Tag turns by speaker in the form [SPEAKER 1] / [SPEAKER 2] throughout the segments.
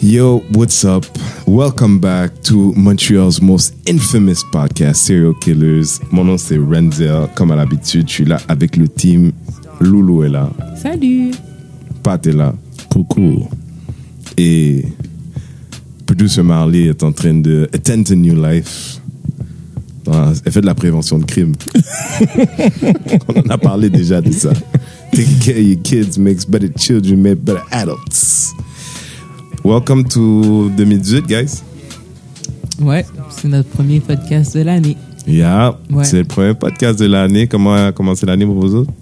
[SPEAKER 1] Yo, what's up? Welcome back to Montreal's most infamous podcast, Serial Killers. Mon nom c'est Renzel. Comme à l'habitude, je suis là avec le team. Loulou est là,
[SPEAKER 2] Salut.
[SPEAKER 1] Pat est là
[SPEAKER 3] Coucou.
[SPEAKER 1] et Producer Marley est en train de attend to new life. Elle fait de la prévention de crime. On en a parlé déjà de ça. Taking care of your kids makes better children, make better adults. Welcome to 2018, guys.
[SPEAKER 2] Ouais, c'est notre premier podcast de l'année.
[SPEAKER 1] Yeah,
[SPEAKER 2] Ouais.
[SPEAKER 1] c'est le premier podcast de l'année. Comment a commencé l'année pour vous autres?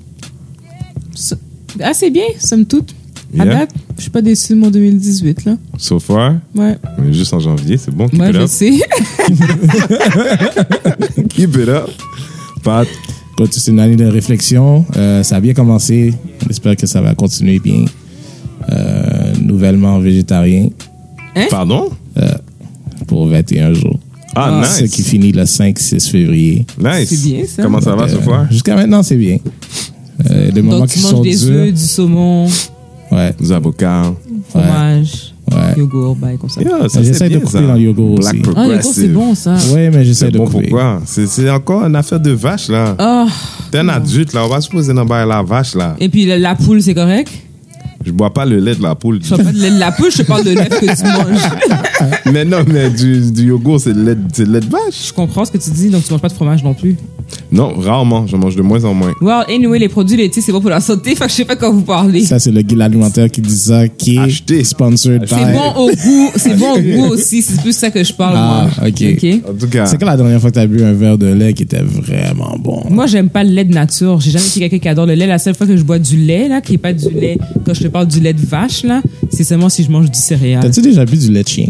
[SPEAKER 2] So- Assez bien, somme toute. À
[SPEAKER 1] Yeah.
[SPEAKER 2] date, je suis pas déçu de mon 2018, là.
[SPEAKER 1] So far,
[SPEAKER 2] Ouais,
[SPEAKER 1] on est juste en janvier, c'est bon. Keep
[SPEAKER 2] moi
[SPEAKER 1] it
[SPEAKER 2] je
[SPEAKER 1] up.
[SPEAKER 2] sais.
[SPEAKER 1] Keep it up. Pat,
[SPEAKER 3] C'est une année de réflexion. Euh, ça a bien commencé. J'espère que ça va continuer bien. Euh, nouvellement végétarien
[SPEAKER 1] pardon?
[SPEAKER 3] pour 21 jours.
[SPEAKER 1] Ah,
[SPEAKER 2] Ah,
[SPEAKER 3] Ce qui
[SPEAKER 1] nice.
[SPEAKER 3] finit le 5-6 février.
[SPEAKER 1] Nice.
[SPEAKER 2] C'est bien, ça.
[SPEAKER 1] Comment ça va,
[SPEAKER 3] Donc,
[SPEAKER 1] so
[SPEAKER 3] euh,
[SPEAKER 1] far?
[SPEAKER 3] Jusqu'à maintenant, c'est bien. Euh, des moments
[SPEAKER 2] Donc,
[SPEAKER 3] qui
[SPEAKER 2] tu
[SPEAKER 3] sont
[SPEAKER 2] manges des
[SPEAKER 3] durs.
[SPEAKER 2] œufs, du saumon,
[SPEAKER 3] Ouais,
[SPEAKER 1] Des avocats.
[SPEAKER 2] fromage,
[SPEAKER 3] ouais.
[SPEAKER 2] yogourt, bail comme ça.
[SPEAKER 1] Yeah, ça,
[SPEAKER 3] J'essaie
[SPEAKER 1] c'est
[SPEAKER 3] de couper
[SPEAKER 1] ça.
[SPEAKER 3] dans le yogourt
[SPEAKER 1] Black
[SPEAKER 3] aussi.
[SPEAKER 2] Ah, yogourt, c'est bon, ça.
[SPEAKER 3] Ouais, mais j'essaie
[SPEAKER 1] C'est
[SPEAKER 3] de
[SPEAKER 1] bon
[SPEAKER 3] couper.
[SPEAKER 1] pourquoi? C'est c'est encore une affaire de vache, là.
[SPEAKER 2] Ah,
[SPEAKER 1] T'es un adulte, là. On va se poser dans la vache, là.
[SPEAKER 2] et puis la, la poule, c'est correct?
[SPEAKER 1] Je bois pas le lait de la poule.
[SPEAKER 2] Je parle pas de lait de la poule, je te parle de lait que tu manges.
[SPEAKER 1] mais non, mais du, du yogourt, c'est le, lait- c'est le lait de vache.
[SPEAKER 2] Je comprends ce que tu dis, donc tu manges pas de fromage non plus.
[SPEAKER 1] Non, rarement. Je mange de moins en moins.
[SPEAKER 2] Well, anyway, les produits laitiers, c'est bon pour la santé, fait que je sais pas quand vous parlez.
[SPEAKER 3] Ça, c'est le guide alimentaire qui dit ça, qui est
[SPEAKER 1] Acheter.
[SPEAKER 3] sponsored
[SPEAKER 2] C'est
[SPEAKER 3] by...
[SPEAKER 2] bon au goût, c'est bon au goût aussi, c'est plus ça que je parle,
[SPEAKER 3] Ah,
[SPEAKER 2] moi.
[SPEAKER 3] ok.
[SPEAKER 1] En tout cas,
[SPEAKER 3] C'est quand la dernière fois que t'as bu un verre de lait qui était vraiment bon?
[SPEAKER 2] Moi, j'aime pas le lait de nature. J'ai jamais été quelqu'un qui adore le lait. La seule fois que je bois du lait, là, qui est pas du lait, quand je te parle du lait de vache, là, c'est seulement si je mange du céréal.
[SPEAKER 3] T'as-tu déjà bu du lait de chien?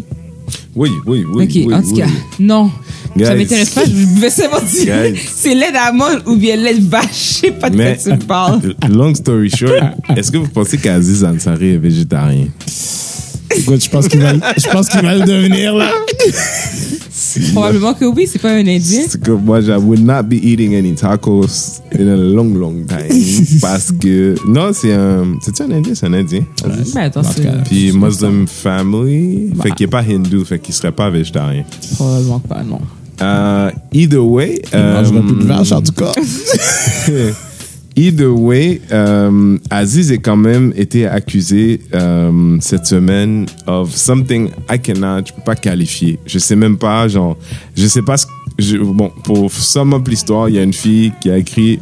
[SPEAKER 1] oui, oui, oui.
[SPEAKER 2] ok,
[SPEAKER 1] oui,
[SPEAKER 2] en tout
[SPEAKER 1] oui.
[SPEAKER 2] cas, non. Ça
[SPEAKER 1] Guys.
[SPEAKER 2] m'intéresse pas. Je vais seulement dire, c'est lait d'amande ou bien lait de vache. Je sais pas de
[SPEAKER 1] Mais,
[SPEAKER 2] quoi tu me parles.
[SPEAKER 1] long story short, est-ce que vous pensez qu'Aziz Ansari est végétarien?
[SPEAKER 3] Écoute, je pense qu'il va, je pense qu'il va le devenir, là.
[SPEAKER 2] Probablement que oui, c'est pas un indien.
[SPEAKER 1] C'est que moi, I would not be eating any tacos in a long, long time. parce que, non, c'est un, c'est un indien, c'est un indien.
[SPEAKER 2] Mais attends,
[SPEAKER 1] Puis Muslim family,
[SPEAKER 2] Bah.
[SPEAKER 1] fait qu'il est pas hindou, fait qu'il serait pas végétarien.
[SPEAKER 2] probablement pas, non.
[SPEAKER 1] Euh, either way,
[SPEAKER 3] Il mangera plus de
[SPEAKER 1] euh,
[SPEAKER 3] vache, en tout cas.
[SPEAKER 1] Either way, euh, Aziz est quand même été accusé euh, cette semaine of something I cannot, je peux pas qualifier. Je sais même pas, genre, je sais pas ce je, bon, pour sum up l'histoire, il y a une fille qui a écrit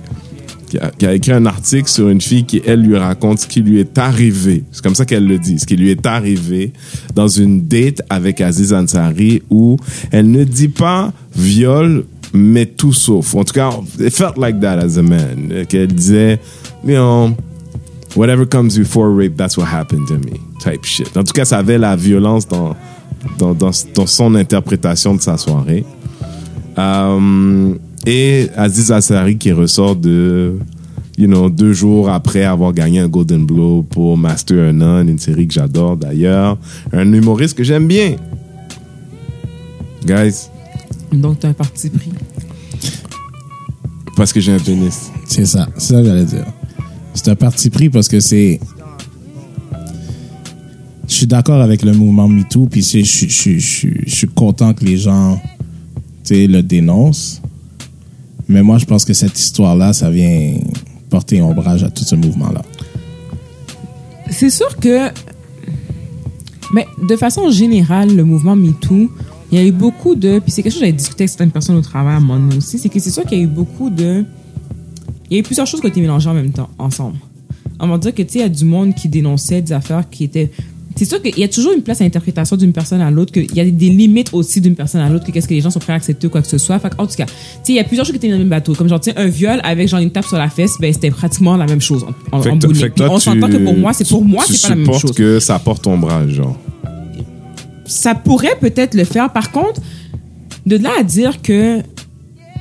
[SPEAKER 1] qui a, qui a écrit un article sur une fille qui, elle, lui raconte ce qui lui est arrivé. C'est comme ça qu'elle le dit. Ce qui lui est arrivé dans une date avec Aziz Ansari où elle ne dit pas viol, mais tout sauf. En tout cas, it felt like that as a man. Qu'elle disait, you know, whatever comes before rape, that's what happened to me. Type shit. En tout cas, ça avait la violence dans, dans, dans, dans son interprétation de sa soirée. Euh, et Aziz Ansari qui ressort de, you know, deux jours après avoir gagné un Golden Globe pour Master of None, une série que j'adore d'ailleurs. Un humoriste que j'aime bien. Guys,
[SPEAKER 2] Donc, t'as un parti pris.
[SPEAKER 1] parce que j'ai un pénis.
[SPEAKER 3] C'est ça, c'est ça que j'allais dire. C'est un parti pris parce que c'est. Je suis d'accord avec le mouvement MeToo, puis c'est- je, je, je, je, je suis content que les gens tu sais, le dénoncent. Mais moi, je pense que cette histoire-là, ça vient porter ombrage à tout ce mouvement-là.
[SPEAKER 2] C'est sûr que, mais de façon générale, le mouvement MeToo, il y a eu beaucoup de, puis c'est quelque chose que j'avais discuté avec certaines personnes au travail à un moment donné aussi, c'est que c'est sûr qu'il y a eu beaucoup de, il y a eu plusieurs choses qui ont été mélangées en même temps, ensemble. On va dire que, tu sais, il y a du monde qui dénonçait des affaires qui étaient, c'est sûr qu'il y a toujours une place à l'interprétation d'une personne à l'autre, qu'il y a des limites aussi d'une personne à l'autre, que qu'est-ce que les gens sont prêts à accepter ou quoi que ce soit. Fait en tout cas, tu sais, il y a plusieurs choses qui étaient dans le même bateau. Comme genre, tu sais, un viol avec genre une tape sur la fesse, ben c'était pratiquement la même chose en, en,
[SPEAKER 1] Fait
[SPEAKER 2] en
[SPEAKER 1] fait que toi,
[SPEAKER 2] on s'entend que pour moi, c'est pour moi, c'est pas la même chose.
[SPEAKER 1] que ça porte ombrage, genre.
[SPEAKER 2] Ça pourrait peut-être le faire. Par contre, de là à dire que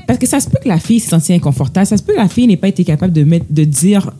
[SPEAKER 2] parce que ça se peut que la fille s'est sentie inconfortable, ça se peut que la fille n'ait pas été capable de mettre, de dire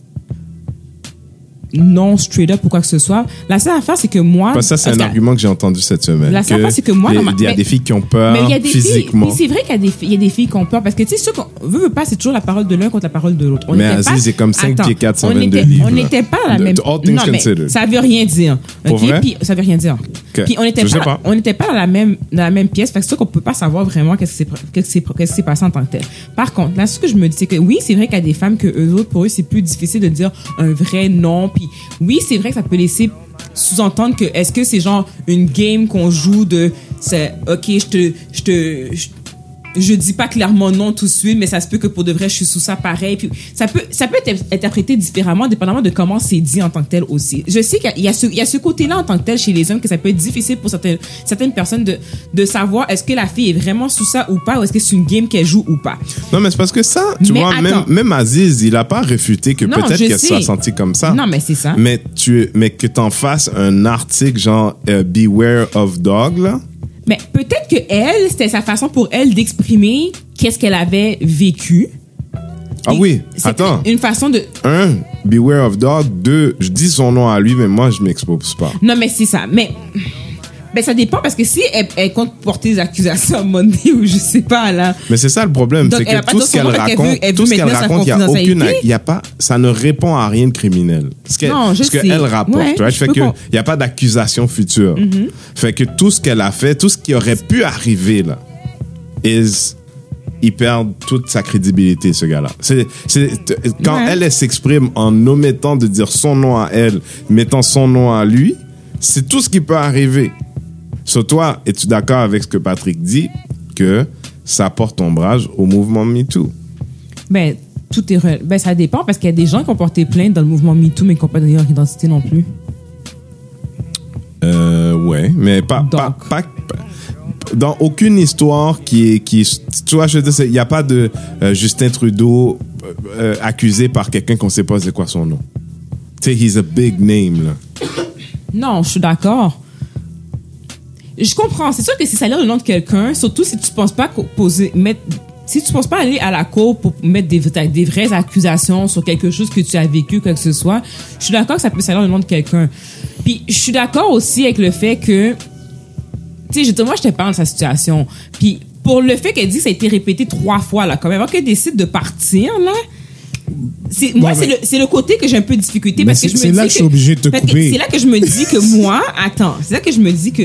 [SPEAKER 2] non straight up ou quoi que ce soit. La seule affaire, c'est que moi.
[SPEAKER 1] Parce que ça, c'est
[SPEAKER 2] parce
[SPEAKER 1] un
[SPEAKER 2] que-
[SPEAKER 1] argument que j'ai entendu cette semaine.
[SPEAKER 2] La seule affaire, c'est que moi,
[SPEAKER 1] il y a des filles qui ont peur
[SPEAKER 2] Mais y a des
[SPEAKER 1] physiquement.
[SPEAKER 2] c'est vrai qu'il y a des filles, il y a des filles qui ont peur parce que tu sais, sûr qu'on veut, veut pas, c'est toujours la parole de l'un contre la parole de l'autre.
[SPEAKER 1] Mais Aziz
[SPEAKER 2] pas-
[SPEAKER 1] est comme cinq
[SPEAKER 2] Attends,
[SPEAKER 1] pieds quatre,
[SPEAKER 2] on
[SPEAKER 1] 122
[SPEAKER 2] n'était-
[SPEAKER 1] livres,
[SPEAKER 2] On n'était pas la même.
[SPEAKER 1] all things
[SPEAKER 2] non, mais ça veut rien dire.
[SPEAKER 1] Pour vrai?
[SPEAKER 2] Puis ça veut rien dire.
[SPEAKER 1] Ok.
[SPEAKER 2] Puis on n'était pas,
[SPEAKER 1] pas.
[SPEAKER 2] on n'était pas dans la même dans la même pièce, fait que c'est qu'on peut pas savoir vraiment qu'est-ce qui s'est qu'est-ce qui s'est qu'est-ce qui s'est passé en tant que tel. Par contre, là ce que je me dis c'est que oui, c'est vrai qu'il y a des femmes que eux autres pour eux c'est plus difficile de dire un vrai nom, oui, c'est vrai que ça peut laisser sous-entendre que est-ce que c'est genre une game qu'on joue de c'est OK, je te je dis pas clairement non tout de suite, mais ça se peut que pour de vrai, je suis sous ça pareil. Puis ça peut, ça peut être interprété différemment, dépendamment de comment c'est dit en tant que tel aussi. Je sais qu'il y a- ce, il y a ce côté-là en tant que tel chez les hommes que ça peut être difficile pour certaines, certaines personnes de, de savoir est-ce que la fille est vraiment sous ça ou pas, ou est-ce que c'est une game qu'elle joue ou pas.
[SPEAKER 1] Non, mais c'est parce que ça, tu
[SPEAKER 2] Mais
[SPEAKER 1] vois, même,
[SPEAKER 2] attends.
[SPEAKER 1] même Aziz, il a pas réfuté que peut-être qu'elle soit sentie comme ça.
[SPEAKER 2] Non, mais c'est ça.
[SPEAKER 1] Mais, tu, mais que t'en fasses un article genre euh, Beware of Dog, là.
[SPEAKER 2] Mais peut-être que elle, c'était sa façon pour elle d'exprimer qu'est-ce qu'elle avait vécu.
[SPEAKER 1] Ah
[SPEAKER 2] Et
[SPEAKER 1] oui, attends.
[SPEAKER 2] Une façon de,
[SPEAKER 1] Un, Beware of Dog. Deux, je dis son nom à lui, mais moi, je m'expose pas.
[SPEAKER 2] Non, mais c'est ça. Mais ben, ça dépend parce que si elle, elle compte porter des accusations à Monday ou je sais pas, là.
[SPEAKER 1] Mais c'est ça le problème, c'est que tout ce qu'elle raconte, tout ce qu'elle raconte, il y a aucune, y a pas, ça ne répond à rien de criminel. Ce qu'elle, ce qu'elle rapporte,
[SPEAKER 2] Ouais,
[SPEAKER 1] right? fait que il y a pas d'accusation future.
[SPEAKER 2] Mm-hmm.
[SPEAKER 1] Fait que tout ce qu'elle a fait, tout ce qui aurait pu arriver là, is il perd toute sa crédibilité, ce gars-là. C'est, quand
[SPEAKER 2] Ouais.
[SPEAKER 1] elle, elle s'exprime en omettant de dire son nom à elle, mettant son nom à lui, c'est tout ce qui peut arriver. Sur toi, es-tu d'accord avec ce que Patrick dit, que ça porte ombrage au mouvement MeToo?
[SPEAKER 2] Ben, tout est. re- Ben, ça dépend parce qu'il y a des gens qui ont porté plainte dans le mouvement MeToo mais qui n'ont pas donné leur identité non plus.
[SPEAKER 1] Euh, ouais, mais pas, pas, pas- dans aucune histoire qui est, qui est- tu vois, je veux il n'y a pas de euh, Justin Trudeau euh, euh, accusé par quelqu'un qu'on sait pas c'est quoi son nom. Tu sais, he's a big name, là.
[SPEAKER 2] Non, je suis d'accord. Je comprends. C'est sûr que si ça a l'air le nom de quelqu'un, surtout si tu penses pas poser, mettre, si tu penses pas aller à la cour pour mettre des, des vraies accusations sur quelque chose que tu as vécu, quoi que ce soit, je suis d'accord que ça peut salir le nom de quelqu'un. Puis je suis d'accord aussi avec le fait que, tu sais, moi je te parle de sa situation. Puis pour le fait qu'elle dit que ça a été répété trois fois là, quand même, avant qu'elle décide de partir là. C'est, moi,
[SPEAKER 3] Ouais,
[SPEAKER 2] c'est le, c'est le côté que j'ai un peu de difficulté parce que
[SPEAKER 3] c'est-
[SPEAKER 2] je me dis
[SPEAKER 3] là que je suis obligé de te couper.
[SPEAKER 2] C'est là que je me dis que moi, attends, c'est là que je me dis que,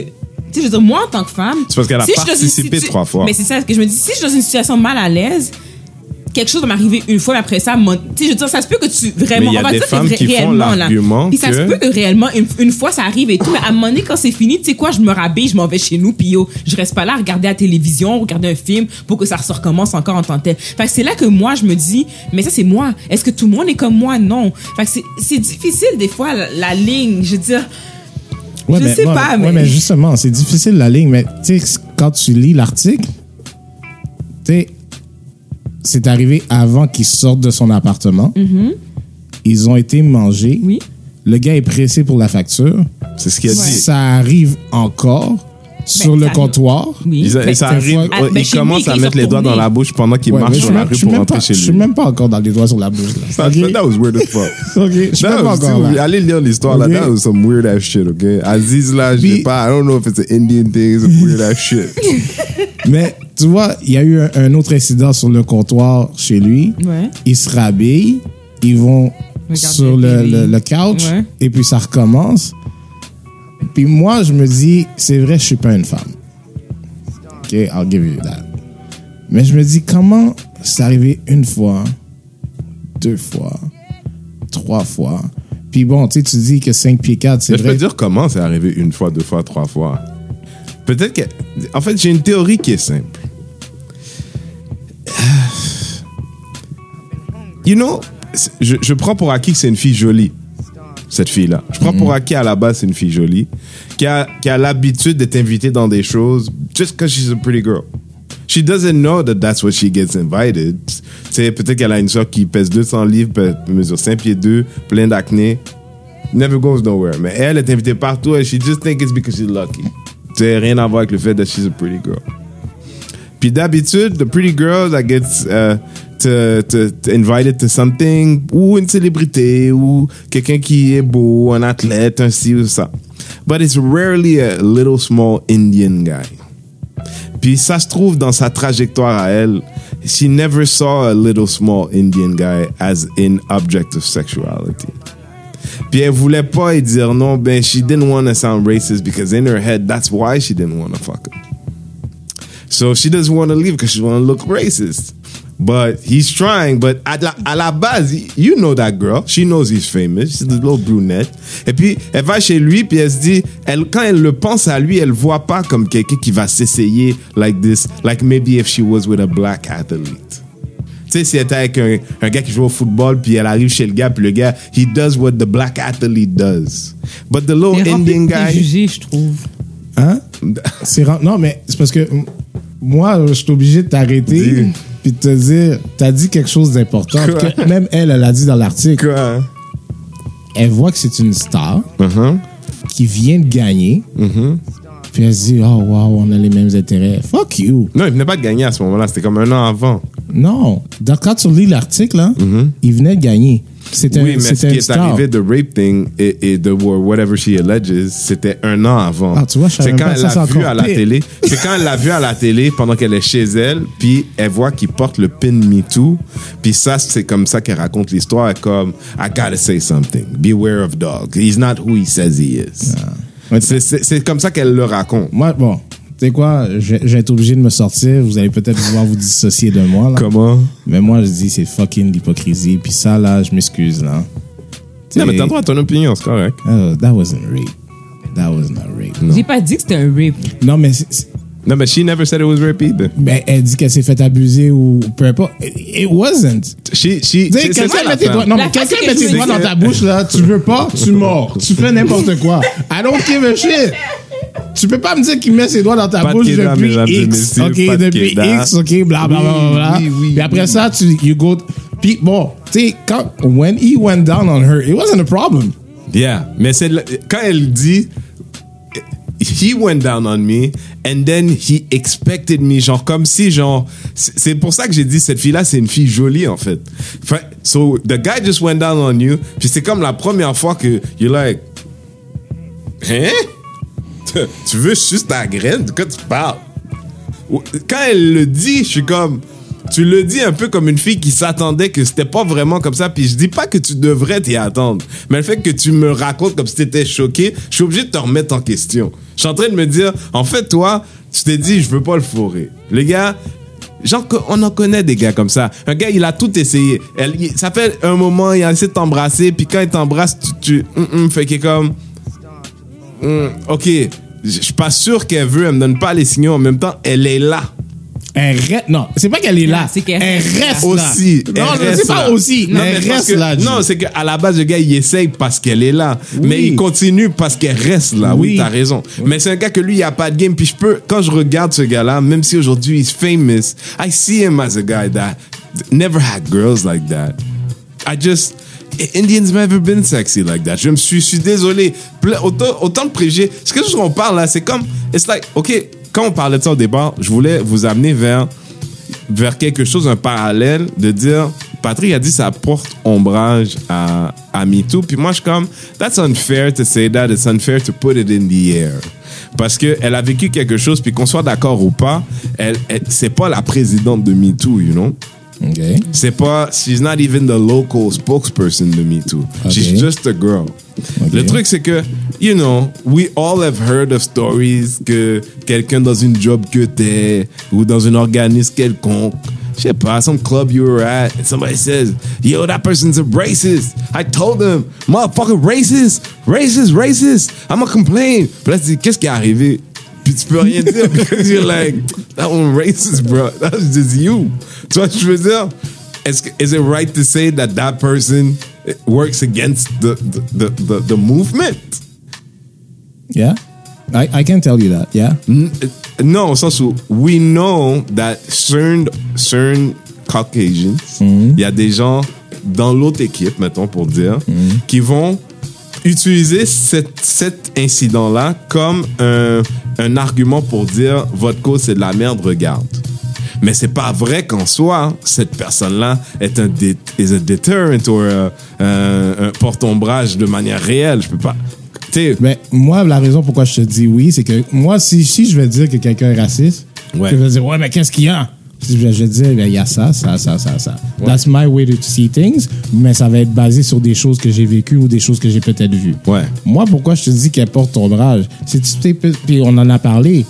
[SPEAKER 2] tu sais, je veux dire, moi en tant que femme.
[SPEAKER 1] C'est parce qu'elle a
[SPEAKER 2] si
[SPEAKER 1] participé
[SPEAKER 2] situ-
[SPEAKER 1] trois fois.
[SPEAKER 2] Mais c'est ça que je me dis, si je suis dans une situation mal à l'aise, quelque chose va m'arriver une fois, mais après ça, mon- tu sais, je veux dire, ça se peut que tu vraiment.
[SPEAKER 1] Mais il y a
[SPEAKER 2] on va
[SPEAKER 1] des femmes qui font l'argument
[SPEAKER 2] Puis ça se peut que réellement, une, une fois, ça arrive et tout, mais à un moment donné, quand c'est fini, tu sais quoi, je me rabais, je m'en vais chez nous, puis yo, je reste pas là à regarder la télévision, regarder un film pour que ça se recommence encore en tant que tel. Fait que c'est là que moi, je me dis, mais ça, c'est moi. Est-ce que tout le monde est comme moi? Non. Fait que c'est- c'est difficile, des fois, la, la ligne. Je veux dire,
[SPEAKER 3] Ouais,
[SPEAKER 2] Je
[SPEAKER 3] mais-
[SPEAKER 2] sais
[SPEAKER 3] ouais,
[SPEAKER 2] pas,
[SPEAKER 3] ouais,
[SPEAKER 2] mais-
[SPEAKER 3] justement, c'est difficile la ligne, mais tu sais, quand tu lis l'article, tu sais, c'est arrivé avant qu'il sorte de son appartement. Ils ont été mangés.
[SPEAKER 2] Mm-hmm. oui.
[SPEAKER 3] Le gars est pressé pour la facture.
[SPEAKER 1] C'est ce qu'il a
[SPEAKER 2] Ouais.
[SPEAKER 1] dit.
[SPEAKER 3] Ça arrive encore sur le comptoir.
[SPEAKER 2] Oui.
[SPEAKER 1] Il,
[SPEAKER 2] Ben,
[SPEAKER 1] ça arrive,
[SPEAKER 3] fois-
[SPEAKER 2] Ah,
[SPEAKER 1] il
[SPEAKER 2] ben, chez
[SPEAKER 1] commence
[SPEAKER 2] lui,
[SPEAKER 1] à mettre les doigts dans la bouche pendant qu'il
[SPEAKER 3] Ouais,
[SPEAKER 1] marche
[SPEAKER 3] mais je
[SPEAKER 1] sur la rue pour rentrer chez
[SPEAKER 3] Je suis
[SPEAKER 1] lui.
[SPEAKER 3] même pas encore dans les doigts sur la bouche.
[SPEAKER 1] That was weird as fuck.
[SPEAKER 3] Je suis pas
[SPEAKER 1] was
[SPEAKER 3] encore
[SPEAKER 1] too-
[SPEAKER 3] là.
[SPEAKER 1] Allez lire l'histoire là. That was some weird ass shit, ok? Aziz là, je sais pas. I don't know if it's an Indian thing, it's a weird ass shit.
[SPEAKER 3] Mais tu vois, il y a eu un, un autre incident sur le comptoir chez lui.
[SPEAKER 2] Ouais.
[SPEAKER 3] Ils se rhabillent, ils vont sur le, le- le couch
[SPEAKER 2] Ouais.
[SPEAKER 3] et puis ça recommence. Puis moi, je me dis, c'est vrai, je suis pas une femme. OK, I'll give you that. Mais je me dis, comment c'est arrivé une fois, deux fois, trois fois? Puis bon, tu sais, tu dis que 5 pieds 4, c'est
[SPEAKER 1] Mais je peux
[SPEAKER 3] vrai.
[SPEAKER 1] te dire comment c'est arrivé une fois, deux fois, trois fois. Peut-être que. En fait, j'ai une théorie qui est simple. You know, je prends pour acquis que c'est une fille jolie, cette fille-là. Je prends pour acquis à la base, c'est une fille jolie, qui a, qui a l'habitude d'être invitée dans des choses just because she's a pretty girl. She doesn't know that that's what she gets invited. Sais, peut-être qu'elle a une soeur qui pèse 200 livres, mesure 5 pieds 2, plein d'acné. Never goes nowhere. Mais elle est invitée partout and she just think it's because she's lucky. Sais, rien à voir avec le fait that she's a pretty girl. Puis d'habitude, the pretty girl that gets uh, to, to, to invited to something, ou une célébrité, ou quelqu'un qui est beau, un athlète, un ci ou ça. But it's rarely a little small Indian guy. Puis ça se trouve dans sa trajectoire à elle. She never saw a little small Indian guy as an object of sexuality. Puis elle voulait pas y dire non, ben she didn't want to sound racist because in her head that's why she didn't want to fuck him. So she doesn't want to leave because she want to look racist. But he's trying. But à la, à la base, you know that girl. She knows he's famous. She's the little brunette. Et puis, elle va chez lui, puis elle se dit, elle, quand elle le pense à lui, elle voit pas comme quelqu'un qui va s'essayer like this, like maybe if she was with a black athlete. Tu sais, si elle était avec un, un gars qui joue au football, puis elle arrive chez le gars, puis le gars, he does what the black athlete does. But the little
[SPEAKER 2] C'est
[SPEAKER 1] Indian guy.
[SPEAKER 2] préjugés, je trouve.
[SPEAKER 3] Hein? C'est Non, mais c'est parce que moi, je suis obligé de t'arrêter. Puis de te dire, t'as dit quelque chose d'important. Que Même elle, elle a dit dans l'article.
[SPEAKER 1] Quoi?
[SPEAKER 3] Elle voit que c'est une star
[SPEAKER 1] Uh-huh.
[SPEAKER 3] qui vient de gagner.
[SPEAKER 1] Mm-hmm.
[SPEAKER 3] Puis elle se dit, oh wow, on a les mêmes intérêts. Fuck you.
[SPEAKER 1] Non, il venait pas de gagner à ce moment-là. C'était comme un an avant.
[SPEAKER 3] Non. Donc, quand tu lis l'article, là, il venait de gagner. C'était
[SPEAKER 1] Mm-hmm. Oui,
[SPEAKER 3] un,
[SPEAKER 1] mais ce
[SPEAKER 3] c'était
[SPEAKER 1] qui
[SPEAKER 3] une
[SPEAKER 1] est
[SPEAKER 3] star.
[SPEAKER 1] arrivé de rape thing et, et de whatever she alleges, c'était un an avant.
[SPEAKER 3] Ah, tu vois, je
[SPEAKER 1] c'est quand elle l'a vu à la télé. C'est quand elle l'a vu à la télé pendant qu'elle est chez elle, puis elle voit qu'il porte le pin Me Too, puis ça, c'est comme ça qu'elle raconte l'histoire, comme I gotta say something, beware of dog, he's not who he says he is.
[SPEAKER 3] Ouais,
[SPEAKER 1] C'est- C'est c'est comme ça qu'elle le raconte.
[SPEAKER 3] Moi, bon, sais quoi, je, je vais être obligé de me sortir. Vous allez peut-être vouloir vous dissocier de moi, là.
[SPEAKER 1] Comment?
[SPEAKER 3] Mais moi, je dis, c'est fucking l'hypocrisie. Puis ça, là, je m'excuse, là.
[SPEAKER 1] Non, mais t'as le droit à ton opinion, c'est correct.
[SPEAKER 3] oh, that wasn't rape. That was not rape.
[SPEAKER 2] J'ai pas dit que c'était un rape.
[SPEAKER 3] Non, mais,
[SPEAKER 1] Non, mais she never said it was rape either.
[SPEAKER 3] mais elle dit qu'elle s'est fait abuser ou peu importe. It, wasn't.
[SPEAKER 1] She, she,
[SPEAKER 3] Tu sais,
[SPEAKER 1] c'est- c'est ça
[SPEAKER 3] quelqu'un met tes doigts, non, mais quelqu'un
[SPEAKER 2] c'est
[SPEAKER 3] met tes doigts dans ta bouche, là, tu veux pas, tu mords. Tu fais n'importe quoi. I don't give a shit. Tu peux pas me dire qu'il met ses doigts dans ta bouche
[SPEAKER 1] queda,
[SPEAKER 3] depuis X, ok,
[SPEAKER 1] de
[SPEAKER 3] depuis. X, ok, bla bla bla bla.
[SPEAKER 1] Oui, oui,
[SPEAKER 3] Puis après
[SPEAKER 1] oui.
[SPEAKER 3] ça, tu you go. Puis bon, tu sais, quand when he went down on her, it wasn't a problem.
[SPEAKER 1] Yeah, mais c'est quand elle dit he went down on me and then he expected me genre comme si genre c'est pour ça que j'ai dit cette fille là c'est une fille jolie en fait. Enfin, so the guy just went down on you puis c'est comme la première fois que you're like hein? tu veux juste ta graine? De quoi tu parles? Quand elle le dit, je suis comme. Tu le dis un peu comme une fille qui s'attendait que c'était pas vraiment comme ça. Puis je dis pas que tu devrais t'y attendre. Mais le fait que tu me racontes comme si t'étais choqué, je suis obligé de te remettre en question. Je suis en train de me dire, en fait, toi, tu t'es dit, je veux pas le fourrer. Les gars, genre, on en connaît des gars comme ça. Un gars, il a tout essayé. Elle, il- ça fait un moment, il a essayé de t'embrasser. Puis quand il t'embrasse, tu. tu hum, hum, fait qu'il est comme. Hum, ok, je suis pas sûr qu'elle veut, elle me donne pas les signaux. En même temps, elle est là.
[SPEAKER 3] Elle reste, non, c'est pas qu'elle est là.
[SPEAKER 2] C'est qu'elle
[SPEAKER 3] elle
[SPEAKER 2] reste là.
[SPEAKER 3] reste là.
[SPEAKER 1] aussi.
[SPEAKER 3] Non,
[SPEAKER 1] elle reste
[SPEAKER 3] c'est pas
[SPEAKER 1] là.
[SPEAKER 3] aussi.
[SPEAKER 1] Non,
[SPEAKER 3] elle reste
[SPEAKER 1] que-
[SPEAKER 3] là.
[SPEAKER 1] Non, c'est qu'à la base, le gars, il essaye parce qu'elle est là.
[SPEAKER 3] Oui.
[SPEAKER 1] Mais il continue parce qu'elle reste là. Oui,
[SPEAKER 3] Oui.
[SPEAKER 1] t'as raison. Mais c'est un gars que lui, il a pas de game. Puis je peux, quand je regarde ce gars-là, même si aujourd'hui, he's famous, I see him as a guy that never had girls like that. I just. Indians never been sexy like that. Je me suis, suis désolé. Autant, autant de préjugés. Ce que je qu'on parle là, c'est comme, it's like, ok, quand on parlait de ça au départ, je voulais vous amener vers vers quelque chose, un parallèle, de dire, Patrick a dit ça porte ombrage à, à MeToo. Puis moi, je suis comme, that's unfair to say that, it's unfair to put it in the air. Parce qu'elle a vécu quelque chose, puis qu'on soit d'accord ou pas, elle, elle c'est pas la présidente de MeToo, you know?
[SPEAKER 3] Ok.
[SPEAKER 1] C'est pas, she's not even the local spokesperson de MeToo. She's
[SPEAKER 3] Ok.
[SPEAKER 1] just a girl.
[SPEAKER 3] Ok.
[SPEAKER 1] Le truc, c'est que, you know, we all have heard of stories que quelqu'un dans une job que t'es ou dans un organisme quelconque, je sais pas, some club you were at, and somebody says, yo, that person's a racist. I told them, motherfucker, racist, racist, racist. I'm gonna complain. Puis là, tu dis, qu'est-ce qui est arrivé? Puis tu peux rien dire because you're like, that one racist, bro. That's just you. Tu vois ce que je veux dire? Est-ce que- is it right to say that that person works against the, the, the, the, the movement?
[SPEAKER 3] Yeah? I, I can tell you that, yeah?
[SPEAKER 1] Non, au sens où we know that certain, certain Caucasians, il y a des gens dans l'autre équipe, mettons pour dire, qui vont utiliser cette, cet incident-là comme un, un argument pour dire votre cause c'est de la merde, regarde. Mais c'est pas vrai qu'en soi, cette personne-là est un dé- is a deterrent ou un, un- un porte-ombrage de manière réelle. Je peux pas.
[SPEAKER 3] Mais moi, la raison pourquoi je te dis oui, c'est que moi, si, si je vais dire que quelqu'un est raciste,
[SPEAKER 1] Ouais.
[SPEAKER 3] je vais dire, ouais, mais qu'est-ce qu'il y a? Je vais dire, il y a ça, ça, ça, ça, ça. That's my way to see things, mais ça va être basé sur des choses que j'ai vécues ou des choses que j'ai peut-être vues.
[SPEAKER 1] Ouais.
[SPEAKER 3] Moi, pourquoi je te dis qu'elle porte ton âge? Tu puis on en a parlé.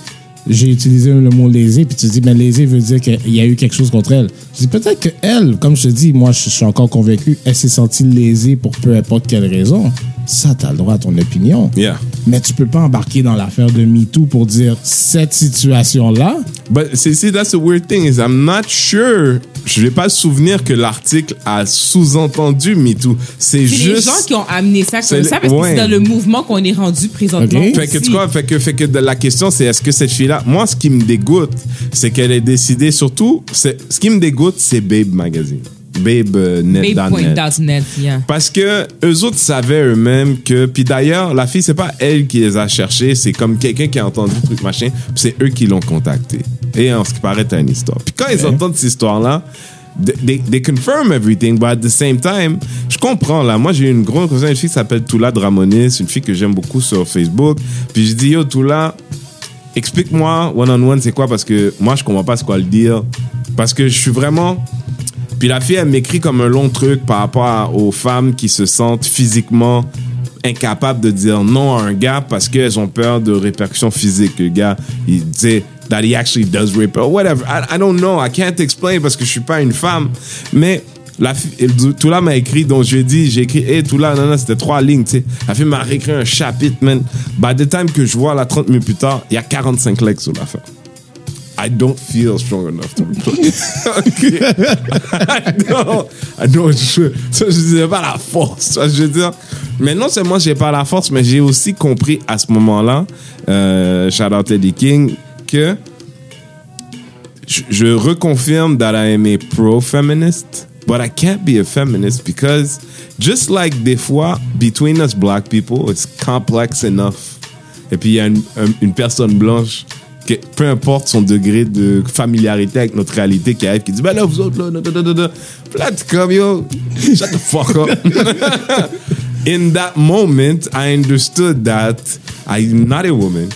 [SPEAKER 3] J'ai utilisé le mot lésé, puis tu dis, mais lésé veut dire qu'il y a eu quelque chose contre elle. Je dis, peut-être qu'elle, comme je te dis, moi, je suis encore convaincu, elle s'est sentie lésée pour peu importe quelle raison. Ça, t'as le droit à ton opinion.
[SPEAKER 1] Yeah.
[SPEAKER 3] Mais tu peux pas embarquer dans l'affaire de MeToo pour dire, cette situation-là,
[SPEAKER 1] But c'est c'est that's the weird thing is I'm not sure. Je vais pas souvenir que l'article a sous-entendu MeToo. C'est
[SPEAKER 2] C'est
[SPEAKER 1] juste.
[SPEAKER 2] les gens qui ont amené ça
[SPEAKER 1] C'est
[SPEAKER 2] comme ça parce que c'est dans le mouvement qu'on est rendu présentement.
[SPEAKER 3] Ok.
[SPEAKER 1] Fait que tu vois, fait que, fait que de la question c'est est-ce que cette fille-là, moi ce qui me dégoûte, c'est qu'elle ait décidé surtout, c'est ce qui me dégoûte, c'est Babe Magazine, Euh.
[SPEAKER 2] Babe.net, yeah.
[SPEAKER 1] Parce que eux autres savaient eux-mêmes que, puis d'ailleurs, la fille, c'est pas elle qui les a cherchés, c'est comme quelqu'un qui a entendu le truc machin, puis c'est eux qui l'ont contacté. Et en ce qui paraît, t'as une histoire. Puis quand ils entendent cette histoire-là, they, they, confirm everything, but at the same time, je comprends là. Moi, j'ai une grande cousine, une fille qui s'appelle Toula Dramonis, une fille que j'aime beaucoup sur Facebook. Puis je dis, yo, Toula, explique-moi one-on-one, c'est quoi, parce que moi, je comprends pas ce quoi le dire. Parce que je suis vraiment. Puis la fille, elle m'écrit comme un long truc par rapport aux femmes qui se sentent physiquement incapables de dire non à un gars parce qu'elles ont peur de répercussions physiques. Le gars, il dit that he actually does rape or whatever. I, don't know. I can't explain parce que je suis pas une femme. Mais la fille, Toula m'a écrit, donc je lui ai dit, j'ai écrit, hey Toula, non, non, c'était trois lignes, tu sais. La fille m'a réécrit un chapitre, man. By the time que je vois la 30 minutes plus tard, il y a 45 likes sur l'affaire. I don't feel strong enough to reply. Ok. I don't, I don't, je, je disais pas la force, je veux dire. Mais non seulement j'ai pas la force, mais j'ai aussi compris à ce moment-là, euh, shout out Eddie King, que je, je reconfirme that I am a pro-feminist, but I can't be a feminist because just like des fois, between us black people, it's complex enough. Et puis il y a une, un- une personne blanche, que, peu importe son degré de familiarité avec notre réalité, qui arrive, qui dit, ben là, vous autres, là, da, da, da, da, es comme, yo, shut the fuck up. In that moment, I understood that I'm not a woman.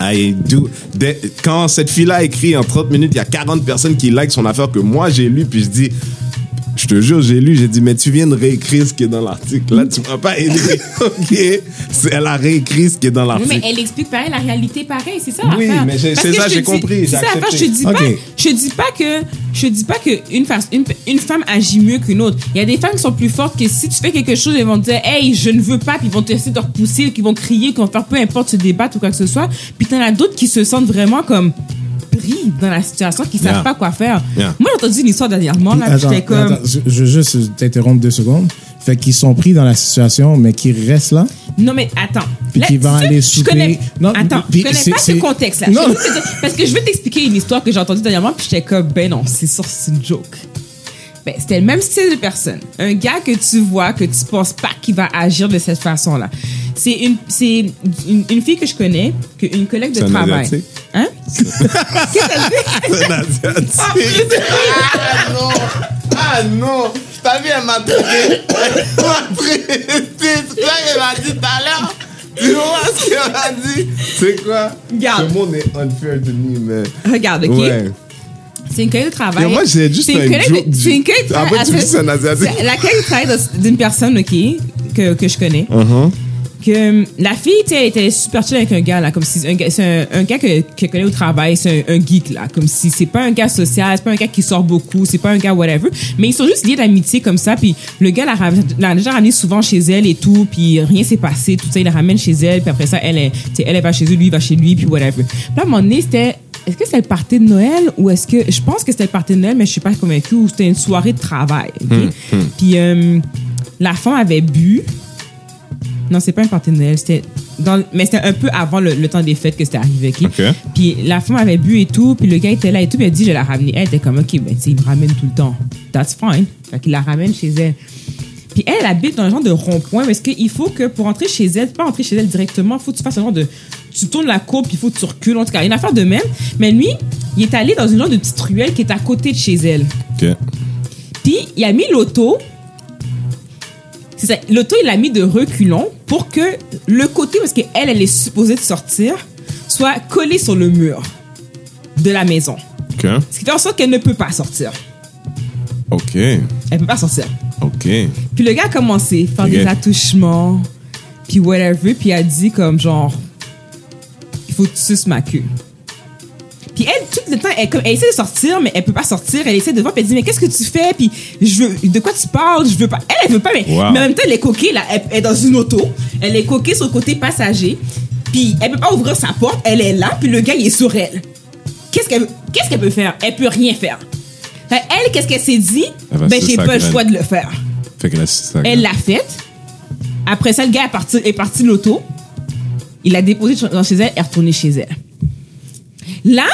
[SPEAKER 1] I do. de- quand cette fille-là écrit en 30 minutes, il y a 40 personnes qui like son affaire que moi j'ai lu, puis je dis, je te jure, j'ai lu, j'ai dit, mais tu viens de réécrire ce qui est dans l'article. Là, tu m'as pas aidé. OK? C'est- Elle a réécrit ce qui est dans
[SPEAKER 2] Oui,
[SPEAKER 1] l'article.
[SPEAKER 2] mais elle explique pareil la réalité pareil, c'est ça
[SPEAKER 1] Oui,
[SPEAKER 2] l'affaire.
[SPEAKER 1] mais j'ai-
[SPEAKER 2] Parce
[SPEAKER 1] c'est
[SPEAKER 2] que
[SPEAKER 1] ça,
[SPEAKER 2] je
[SPEAKER 1] j'ai
[SPEAKER 2] te dis-
[SPEAKER 1] compris, j'ai
[SPEAKER 2] C'est ça l'affaire, je te
[SPEAKER 1] accepté.
[SPEAKER 2] dis pas,
[SPEAKER 3] Ok.
[SPEAKER 2] je dis pas que je dis pas que une, face- une, une femme agit mieux qu'une autre. Il y a des femmes qui sont plus fortes que si tu fais quelque chose, elles vont te dire "Hey, je ne veux pas", puis ils vont te essayer de te repousser, qui vont crier, qui vont faire peu importe se débattre ou quoi que ce soit. Puis t'en as d'autres qui se sentent vraiment comme pris dans la situation, qui savent
[SPEAKER 1] Yeah.
[SPEAKER 2] pas quoi faire.
[SPEAKER 1] Yeah.
[SPEAKER 2] Moi, j'ai entendu une histoire dernièrement là, puis
[SPEAKER 3] Attends,
[SPEAKER 2] j'étais comme
[SPEAKER 3] attends, je, je veux juste t'interrompre deux secondes. Fait qu'ils sont pris dans la situation, mais qu'ils restent là?
[SPEAKER 2] Non, mais attends.
[SPEAKER 3] Puis qu'ils vont aller
[SPEAKER 2] je
[SPEAKER 3] souper.
[SPEAKER 2] connais,
[SPEAKER 3] Non,
[SPEAKER 2] attends,
[SPEAKER 3] puis
[SPEAKER 2] je connais
[SPEAKER 3] c'est-
[SPEAKER 2] pas ce contexte-là.
[SPEAKER 3] Non.
[SPEAKER 2] Parce que je vais t'expliquer une histoire que j'ai entendue dernièrement, puis j'étais comme, ben non, c'est sûr, c'est une joke. Ben, c'était le même style de personne. Un gars que tu vois, que tu penses pas qu'il va agir de cette façon-là. C'est une, c'est une, une fille que je connais, que une collègue de
[SPEAKER 1] C'est un
[SPEAKER 2] travail.
[SPEAKER 1] Asiatique?
[SPEAKER 2] Hein? Qu'est-ce que t'as dit?
[SPEAKER 1] C'est un Asiatique. Ah non! Ah non! T'as vu, elle m'a traité. Elle m'a traité. C'est ça qu'elle m'a dit tout à l'heure. Tu vois ce qu'elle m'a dit? C'est quoi?
[SPEAKER 2] Regarde.
[SPEAKER 1] Ce monde est unfair to me, mais.
[SPEAKER 2] Regarde, OK?
[SPEAKER 1] Ouais.
[SPEAKER 2] C'est une collègue de travail.
[SPEAKER 1] Mais moi, j'ai juste
[SPEAKER 2] C'est une
[SPEAKER 1] un
[SPEAKER 2] collègue
[SPEAKER 1] joke
[SPEAKER 2] de-
[SPEAKER 1] du-
[SPEAKER 2] C'est une collègue de
[SPEAKER 1] Après, tu
[SPEAKER 2] travail-
[SPEAKER 1] dis c'est un Asiatique?
[SPEAKER 2] C'est La collègue de travail de- d'une personne, OK, que, que je connais.
[SPEAKER 1] Uh-huh.
[SPEAKER 2] Que hum, la fille, elle était super chill avec un gars, là, comme si c'est un, un gars que, que je connais au travail, c'est un, un geek, là, comme si c'est pas un gars social, c'est pas un gars qui sort beaucoup, c'est pas un gars whatever, mais ils sont juste liés d'amitié comme ça, puis le gars l'a, déjà ramené souvent chez elle et tout, puis rien s'est passé, tout ça, il la ramène chez elle, puis après ça, elle, est- elle, elle va chez eux, lui, il va chez lui, puis whatever. Puis là, à un moment donné, c'était est-ce que c'était le party de Noël ou est-ce que je pense que c'était le party de Noël mais je suis pas convaincue ou c'était une soirée de travail ok? puis euh, la femme avait bu non, c'est pas un party de Noël. C'était dans, mais c'était un peu avant le, le temps des fêtes que c'était arrivé, OK?
[SPEAKER 1] OK.
[SPEAKER 2] Puis la femme avait bu et tout, puis le gars était là et tout, puis elle dit, je la ramener. Elle était comme, OK, ben, tu sais, il me ramène tout le temps. That's fine. Fait qu'il la ramène chez elle. Puis elle, elle habite dans un genre de rond-point, parce qu'il faut que pour entrer chez elle, pas entrer chez elle directement, il faut que tu fasses un genre de. Tu tournes la courbe, puis il faut que tu recules. En tout cas, il y a une affaire de même. Mais lui, il est allé dans une genre de petite ruelle qui est à côté de chez elle.
[SPEAKER 1] OK.
[SPEAKER 2] Puis il a mis l'auto. C'est ça. L'auto, il l'a mis de reculons pour que le côté, parce qu'elle, elle est supposée de sortir, soit collé sur le mur de la maison.
[SPEAKER 1] OK.
[SPEAKER 2] Ce qui fait en sorte qu'elle ne peut pas sortir.
[SPEAKER 1] OK.
[SPEAKER 2] Elle peut pas sortir.
[SPEAKER 1] OK.
[SPEAKER 2] Puis le gars a commencé à faire des attouchements, puis whatever, puis a dit comme genre, il faut que tu suces ma queue. Puis elle, tout le temps, elle, comme- elle essaie de sortir, mais elle peut pas sortir. Elle essaie de voir, puis elle dit, mais qu'est-ce que tu fais? Puis je veux, de quoi tu parles? Je veux pas. Elle, elle veut pas, mais,
[SPEAKER 1] Wow.
[SPEAKER 2] mais en même temps, elle est coquée, là. Elle, elle est dans une auto. Elle est coquée sur le côté passager. Puis elle peut pas ouvrir sa porte. Elle est là, puis le gars, il est sur elle. Qu'est-ce qu'elle qu'est-ce qu'elle peut faire? Elle peut rien faire. Fait, Elle, qu'est-ce qu'elle s'est dit?
[SPEAKER 1] Elle va
[SPEAKER 2] Ben,
[SPEAKER 1] sucer
[SPEAKER 2] j'ai pas le choix de le faire.
[SPEAKER 1] Fait que là, c'est ça.
[SPEAKER 2] Elle l'a faite. Après ça, le gars est parti, est parti de l'auto. Il l'a déposé dans chez elle et est retourné chez elle. Là,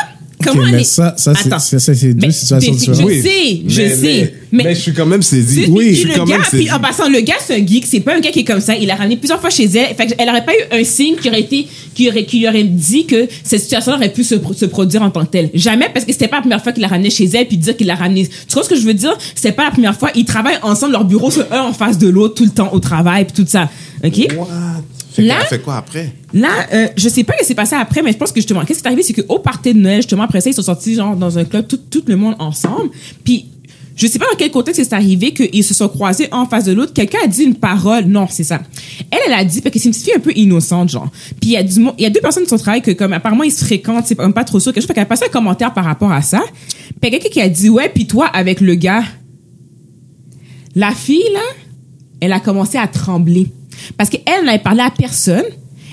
[SPEAKER 2] comment elle
[SPEAKER 3] mais
[SPEAKER 2] est-
[SPEAKER 3] ça- ça, c'est- c'est- c'est deux
[SPEAKER 2] Mais-
[SPEAKER 3] situations
[SPEAKER 2] mais-
[SPEAKER 3] différentes.
[SPEAKER 2] Je
[SPEAKER 1] Oui.
[SPEAKER 2] sais, je
[SPEAKER 1] Mais-
[SPEAKER 2] sais.
[SPEAKER 1] Mais, mais je suis quand même saisi.
[SPEAKER 2] Tu-
[SPEAKER 1] Oui, je suis
[SPEAKER 2] le
[SPEAKER 1] quand
[SPEAKER 2] gars,
[SPEAKER 1] même saisi.
[SPEAKER 2] puis en passant, le gars, c'est un geek, c'est pas un gars qui est comme ça. Il l'a ramené plusieurs fois chez elle. Fait elle aurait pas eu un signe qui aurait été, qui aurait, qui lui aurait dit que cette situation aurait pu se, se produire en tant que telle. Jamais, parce que c'était pas la première fois qu'il l'a ramené chez elle, puis dire qu'il l'a ramené. Tu vois ce que je veux dire? C'était pas la première fois. Ils travaillent ensemble, leurs bureaux sont un en face de l'autre tout le temps au travail, puis tout ça. OK?
[SPEAKER 1] What? Fait
[SPEAKER 2] Là-
[SPEAKER 1] fait quoi après?
[SPEAKER 2] Là, euh, je sais pas ce qui s'est passé après, mais je pense que justement, qu'est-ce qui est arrivé, c'est qu'au party de Noël, justement, après ça, ils sont sortis genre dans un club, tout, tout le monde ensemble. Puis, je sais pas dans quel contexte c'est arrivé qu'ils se sont croisés en face de l'autre. Quelqu'un a dit une parole. Non, c'est ça. Elle, elle a dit, parce que c'est une petite fille un peu innocente, genre. Puis, il y a du il y a deux personnes de son travail que, comme, apparemment, ils se fréquentent, c'est pas trop sûr, quelque chose. Fait qu'elle a passé un commentaire par rapport à ça. Puis, quelqu'un qui a dit, ouais, puis toi, avec le gars, la fille, là, elle a commencé à trembler. Parce qu'elle n'avait parlé à personne.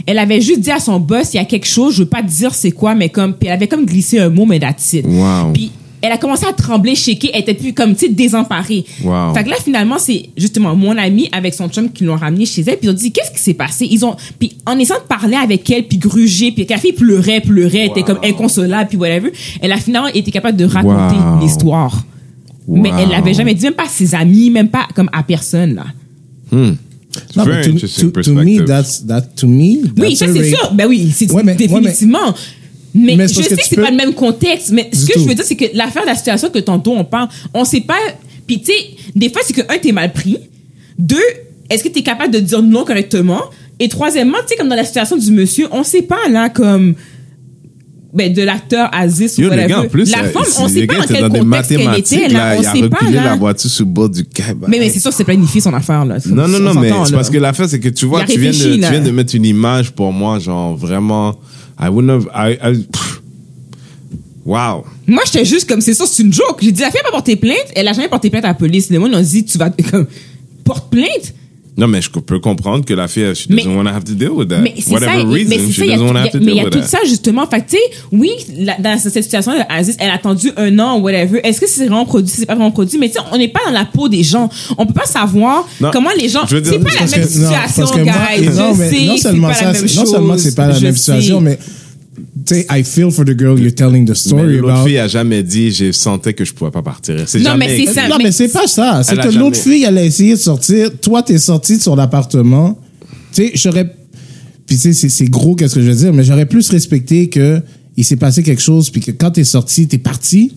[SPEAKER 2] Elle avait juste dit à son boss, il y a quelque chose, je veux pas te dire c'est quoi, mais comme, puis elle avait comme glissé un mot, mais that's it.
[SPEAKER 1] Wow.
[SPEAKER 2] Puis elle a commencé à trembler, shaker, elle était plus comme, tu sais, désemparée.
[SPEAKER 1] Wow.
[SPEAKER 2] Fait que là, finalement, c'est justement mon ami avec son chum qui l'ont ramené chez elle, puis ils ont dit, qu'est-ce qui s'est passé? Ils ont, puis en essayant de parler avec elle, puis gruger, puis la fille pleurait, pleurait, était comme inconsolable, puis whatever, elle a finalement été capable de raconter
[SPEAKER 1] Wow.
[SPEAKER 2] l'histoire. Mais elle l'avait jamais dit, même pas à ses amis, même pas comme à personne, là.
[SPEAKER 1] Hmm.
[SPEAKER 3] Non,
[SPEAKER 1] Very
[SPEAKER 3] mais to, to, to me, that's, that, to me,
[SPEAKER 2] Oui,
[SPEAKER 3] that's
[SPEAKER 2] ça
[SPEAKER 3] a
[SPEAKER 2] c'est sûr. Ben oui, c'est
[SPEAKER 3] Ouais, mais-
[SPEAKER 2] définitivement. Mais, je sais
[SPEAKER 3] que
[SPEAKER 2] que c'est
[SPEAKER 3] peux-
[SPEAKER 2] pas le même contexte. Mais ce
[SPEAKER 3] Du
[SPEAKER 2] que
[SPEAKER 3] tout.
[SPEAKER 2] je veux dire, c'est que l'affaire de la situation que tantôt on parle, on sait pas. Puis tu sais, des fois c'est que un t'es mal pris. Deux, est-ce que t'es capable de dire non correctement? Et troisièmement, tu sais comme dans la situation du monsieur, on sait pas là comme ben, de l'acteur Aziz ou
[SPEAKER 1] Yo, le
[SPEAKER 2] whatever.
[SPEAKER 1] gars, en plus,
[SPEAKER 2] la
[SPEAKER 1] euh,
[SPEAKER 2] femme, on sait pas dans quel
[SPEAKER 1] dans des
[SPEAKER 2] contexte qu'elle était. Là,
[SPEAKER 1] là,
[SPEAKER 2] on
[SPEAKER 1] il a
[SPEAKER 2] sait pas
[SPEAKER 1] reculé la
[SPEAKER 2] là.
[SPEAKER 1] voiture sur le bord du quai. bah,
[SPEAKER 2] Mais, mais c'est sûr, c'est planifié son affaire là.
[SPEAKER 1] Non, non,
[SPEAKER 2] On
[SPEAKER 1] non, mais c'est
[SPEAKER 2] là.
[SPEAKER 1] parce que l'affaire, c'est que tu vois, tu viens, de,
[SPEAKER 2] réfléchi,
[SPEAKER 1] tu
[SPEAKER 2] là.
[SPEAKER 1] viens de mettre une image pour moi, genre vraiment. I wouldn't have. I, I- wow.
[SPEAKER 2] Moi, j'étais juste comme, c'est ça, c'est une joke. J'ai dit, la fille a pas porté plainte. Elle a jamais porté plainte à la police. Les gens ont dit, tu vas, comme, porte plainte?
[SPEAKER 1] Non, mais je peux comprendre que la fille, she
[SPEAKER 2] Mais-
[SPEAKER 1] doesn't want to have to deal with that.
[SPEAKER 2] Mais c'est
[SPEAKER 1] Whatever
[SPEAKER 2] ça,
[SPEAKER 1] reason,
[SPEAKER 2] mais c'est
[SPEAKER 1] she
[SPEAKER 2] ça, il y a,
[SPEAKER 1] doesn't want to
[SPEAKER 2] mais il y tout
[SPEAKER 1] that.
[SPEAKER 2] ça justement. Fait tu sais, oui, la- dans cette situation, Aziz, elle a attendu un an, whatever. Est-ce que c'est vraiment produit, c'est pas vraiment produit? Mais tu sais, on n'est pas dans la peau des gens. On peut pas savoir
[SPEAKER 1] Non,
[SPEAKER 2] comment les gens.
[SPEAKER 1] je veux dire,
[SPEAKER 2] C'est pas la
[SPEAKER 3] Parce
[SPEAKER 2] même
[SPEAKER 3] que- non,
[SPEAKER 2] situation,
[SPEAKER 3] parce que moi-
[SPEAKER 2] guys.
[SPEAKER 3] non,
[SPEAKER 2] je
[SPEAKER 3] mais
[SPEAKER 2] sais,
[SPEAKER 3] non seulement
[SPEAKER 2] pas
[SPEAKER 3] ça,
[SPEAKER 2] la même
[SPEAKER 3] c'est- non seulement c'est pas la même situation, mais tu sais, I feel for the girl you're telling the
[SPEAKER 1] Mais
[SPEAKER 3] story
[SPEAKER 1] l'autre
[SPEAKER 3] about.
[SPEAKER 1] fille a jamais dit, je sentais que je pouvais pas partir. C'est
[SPEAKER 2] Non,
[SPEAKER 1] jamais
[SPEAKER 2] mais c'est ça.
[SPEAKER 3] non,
[SPEAKER 2] mais-
[SPEAKER 3] mais c'est pas ça. C'est que
[SPEAKER 1] jamais-
[SPEAKER 3] l'autre fille, elle a essayé de sortir. Toi, t'es sorti de son appartement. Tu sais, j'aurais. Puis, tu sais, c'est- c'est gros, qu'est-ce que je veux dire, mais j'aurais plus respecté que il s'est passé quelque chose, puis que quand t'es sorti, t'es parti.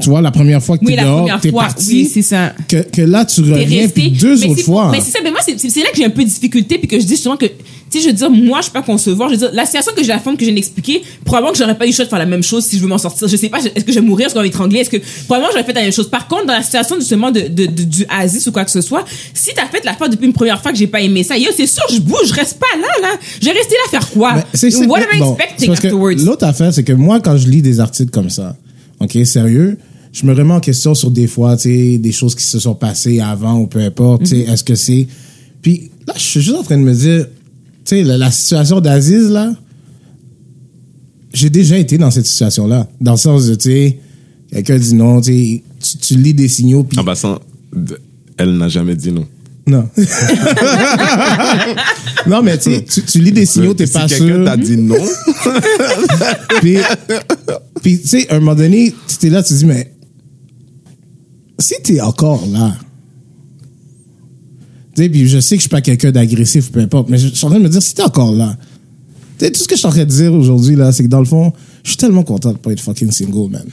[SPEAKER 3] Tu vois, la première fois que
[SPEAKER 2] Oui,
[SPEAKER 3] t'es
[SPEAKER 2] la
[SPEAKER 3] dehors, t'es
[SPEAKER 2] fois.
[SPEAKER 3] parti.
[SPEAKER 2] Oui, c'est ça.
[SPEAKER 3] que, que là, tu reviens, puis deux
[SPEAKER 2] mais
[SPEAKER 3] autres fois.
[SPEAKER 2] Mais c'est ça, mais moi, c'est là que j'ai un peu de difficulté, puis que je dis justement que, tu sais, je veux dire, moi, je peux pas concevoir. Je veux dire, la situation que j'ai la femme que je viens d'expliquer, probablement que j'aurais pas eu le choix de faire la même chose si je veux m'en sortir. Je sais pas, est-ce que je vais mourir, est-ce qu'on va m'étrangler, est-ce que, probablement j'aurais fait la même chose. Par contre, dans la situation justement de, de, de- du Aziz ou quoi que ce soit, si t'as fait l'affaire depuis une première fois que j'ai pas aimé ça, yo, c'est sûr, je bouge, je reste pas là, là. Je vais rester là faire quoi? What am I expecting afterwards?
[SPEAKER 3] L'autre affaire, c'est que moi, quand je lis des articles comme ça, OK, sérieux, je me remets en question sur des fois, tu sais, des choses qui se sont passées avant ou peu importe, tu sais,
[SPEAKER 2] Mm-hmm.
[SPEAKER 3] est-ce que c'est... Puis là, je suis juste en train de me dire, tu sais, la, la situation d'Aziz, là, j'ai déjà été dans cette situation-là. Dans le sens de, tu sais, quelqu'un dit non, tu sais, tu, tu lis des signaux, puis...
[SPEAKER 1] En passant, elle n'a jamais dit non.
[SPEAKER 3] Non. non, mais tu sais, tu, lis des signaux, t'es
[SPEAKER 1] si
[SPEAKER 3] pas
[SPEAKER 1] quelqu'un
[SPEAKER 3] sûr.
[SPEAKER 1] t'a dit non,
[SPEAKER 3] Puis, puis tu sais, à un moment donné, tu t'es là, tu te dis, mais si t'es encore là, tu sais, puis je sais que je suis pas quelqu'un d'agressif, peu importe, mais je je suis en train de me dire, si t'es encore là, tu sais, tout ce que je suis en train de dire aujourd'hui, là, c'est que dans le fond, je suis tellement content de pas être fucking single, man.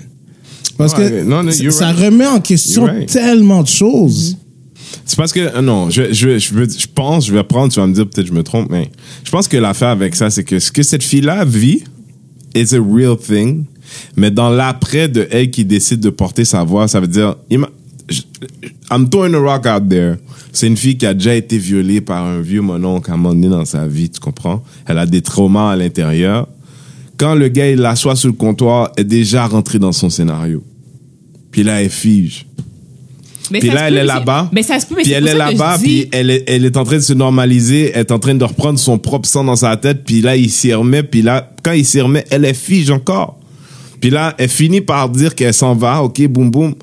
[SPEAKER 3] Parce
[SPEAKER 1] Ouais,
[SPEAKER 3] que
[SPEAKER 1] non, non,
[SPEAKER 3] ça-
[SPEAKER 1] right.
[SPEAKER 3] remet en question
[SPEAKER 1] right.
[SPEAKER 3] tellement de choses.
[SPEAKER 1] C'est parce que, euh, non, je, je, je, veux- je pense, je vais prendre, tu vas me dire, peut-être je me trompe, mais je pense que l'affaire avec ça, c'est que ce que cette fille-là vit is a real thing. Mais dans l'après de elle qui décide de porter sa voix, ça veut dire, I'm throwing a rock out there. C'est une fille qui a déjà été violée par un vieux mononcle à un moment donné dans sa vie, tu comprends? Elle a des traumas à l'intérieur. Quand le gars, il l'assoit sur le comptoir, elle est déjà rentrée dans son scénario. Puis là, elle fige.
[SPEAKER 2] Mais
[SPEAKER 1] Puis là, elle
[SPEAKER 2] peut,
[SPEAKER 1] est là-bas.
[SPEAKER 2] Mais ça se peut, mais
[SPEAKER 1] Puis elle est là-bas, puis elle est, elle est en train de se normaliser, elle est en train de reprendre son propre sang dans sa tête, puis là, il s'y remet, puis là, quand il s'y remet, elle est fige encore. Puis là, elle finit par dire qu'elle s'en va, ok, boum, boum.